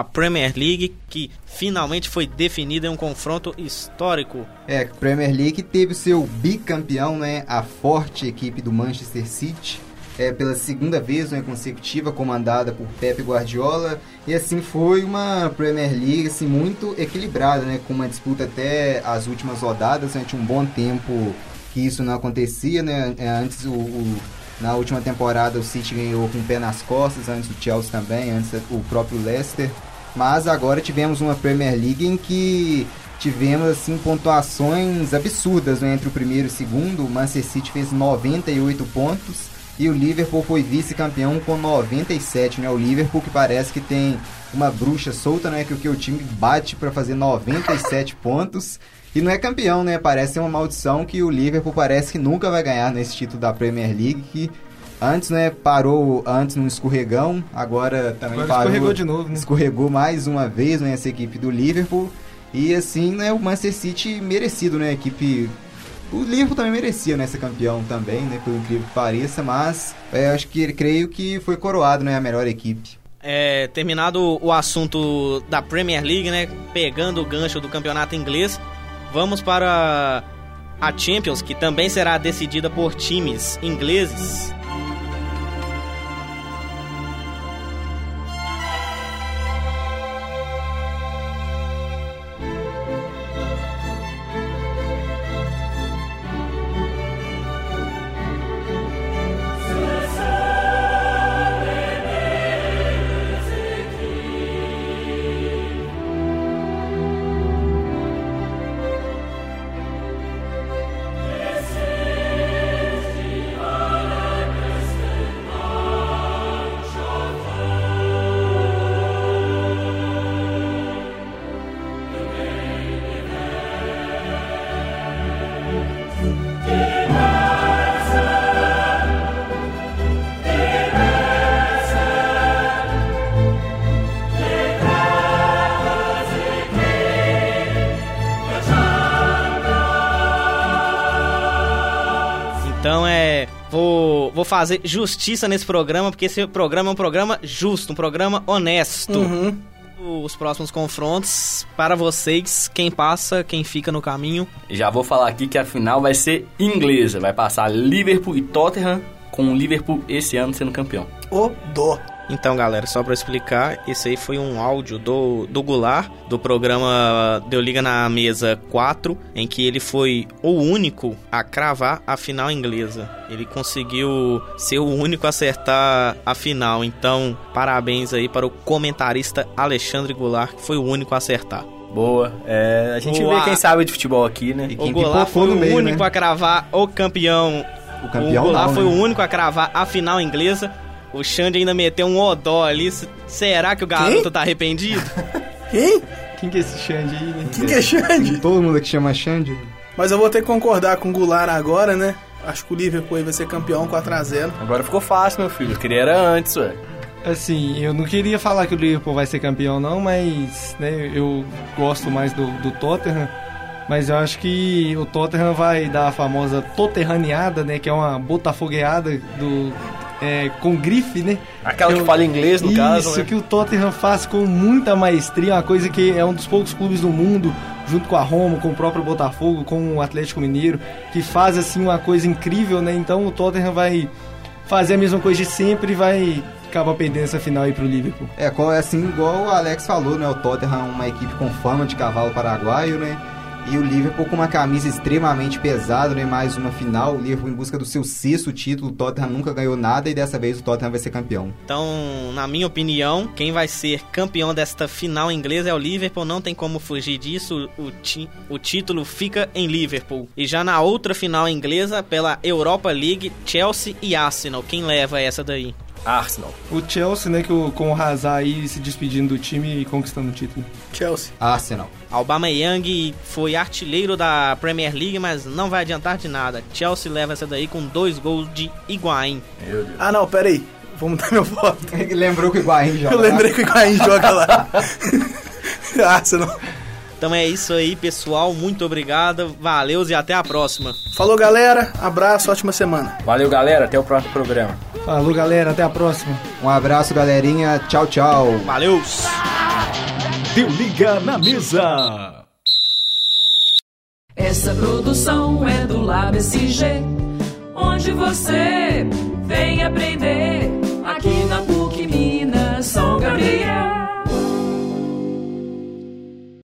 A Premier League, que finalmente foi definida em um confronto histórico. É, Premier League teve seu bicampeão, né, a forte equipe do Manchester City, é, pela segunda vez né, consecutiva, comandada por Pepe Guardiola. E assim foi uma Premier League assim, muito equilibrada, né, com uma disputa até as últimas rodadas. Tinha um bom tempo que isso não acontecia. Né, é, antes, o, o, na última temporada, o City ganhou com o pé nas costas, antes o Chelsea também, antes o próprio Leicester. Mas agora tivemos uma Premier League em que tivemos assim pontuações absurdas né, entre o primeiro e o segundo. O Manchester City fez 98 pontos e o Liverpool foi vice-campeão com 97, né? O Liverpool que parece que tem uma bruxa solta, né? Que o que o time bate para fazer 97 pontos e não é campeão, né? Parece uma maldição que o Liverpool parece que nunca vai ganhar nesse título da Premier League que Antes, né, parou antes num escorregão, agora também agora parou. Escorregou de novo, né? Escorregou mais uma vez, né, essa equipe do Liverpool. E assim, né, o Manchester City merecido, né, a equipe o Liverpool também merecia né, ser campeão também, né? Por incrível que pareça, mas é, acho que creio que foi coroado, né? A melhor equipe. É, terminado o assunto da Premier League, né? Pegando o gancho do campeonato inglês, vamos para a Champions, que também será decidida por times ingleses. Fazer justiça nesse programa, porque esse programa é um programa justo, um programa honesto. Uhum. Os próximos confrontos, para vocês, quem passa, quem fica no caminho. Já vou falar aqui que a final vai ser inglesa. Vai passar Liverpool e Tottenham, com o Liverpool esse ano sendo campeão. O dó. Então, galera, só para explicar, esse aí foi um áudio do, do Goulart, do programa Deu Liga na Mesa 4, em que ele foi o único a cravar a final inglesa. Ele conseguiu ser o único a acertar a final. Então, parabéns aí para o comentarista Alexandre Goulart, que foi o único a acertar. Boa. É, a gente vê quem sabe de futebol aqui, né? E quem o Goulart foi o meio, único né? a cravar o campeão. O campeão o Goulart não, foi né? o único a cravar a final inglesa. O Xande ainda meteu um odó ali. Será que o garoto Quem? tá arrependido? Quem? Quem que é esse Xande aí, né? Quem que é Xande? Todo mundo que chama Xande. Mas eu vou ter que concordar com o Goulart agora, né? Acho que o Liverpool vai ser campeão 4x0. Agora ficou fácil, meu filho. Eu queria era antes, ué. Assim, eu não queria falar que o Liverpool vai ser campeão, não, mas né, eu gosto mais do, do Tottenham. Mas eu acho que o Tottenham vai dar a famosa Tottenhaneada, né? Que é uma botafogueada do, é, com grife, né? Aquela que fala inglês, no isso, caso. Isso, né? que o Tottenham faz com muita maestria, uma coisa que é um dos poucos clubes do mundo, junto com a Roma, com o próprio Botafogo, com o Atlético Mineiro, que faz assim uma coisa incrível, né? Então o Tottenham vai fazer a mesma coisa de sempre e vai acabar perdendo essa final aí pro Liverpool. É, é assim, igual o Alex falou, né? O Tottenham é uma equipe com fama de cavalo paraguaio, né? E o Liverpool com uma camisa extremamente pesada, né? Mais uma final. O Liverpool em busca do seu sexto título. O Tottenham nunca ganhou nada e dessa vez o Tottenham vai ser campeão. Então, na minha opinião, quem vai ser campeão desta final inglesa é o Liverpool. Não tem como fugir disso. O, ti o título fica em Liverpool. E já na outra final inglesa, pela Europa League, Chelsea e Arsenal. Quem leva essa daí? Arsenal. O Chelsea, né, que o, com o Hazard aí se despedindo do time e conquistando o título. Chelsea. Arsenal. Young foi artilheiro da Premier League, mas não vai adiantar de nada. Chelsea leva essa daí com dois gols de Higuaín. Ah, não, pera aí. Vou mudar meu voto. Lembrou que o Higuaín joga Eu lembrei que o Higuaín joga lá. Arsenal. Então é isso aí, pessoal. Muito obrigado. Valeu e até a próxima. Falou, galera. Abraço, ótima semana. Valeu, galera. Até o próximo programa. Falou, galera. Até a próxima. Um abraço, galerinha. Tchau, tchau. Valeu. Deu liga na mesa. Essa produção é do Lab SG, onde você vem aprender.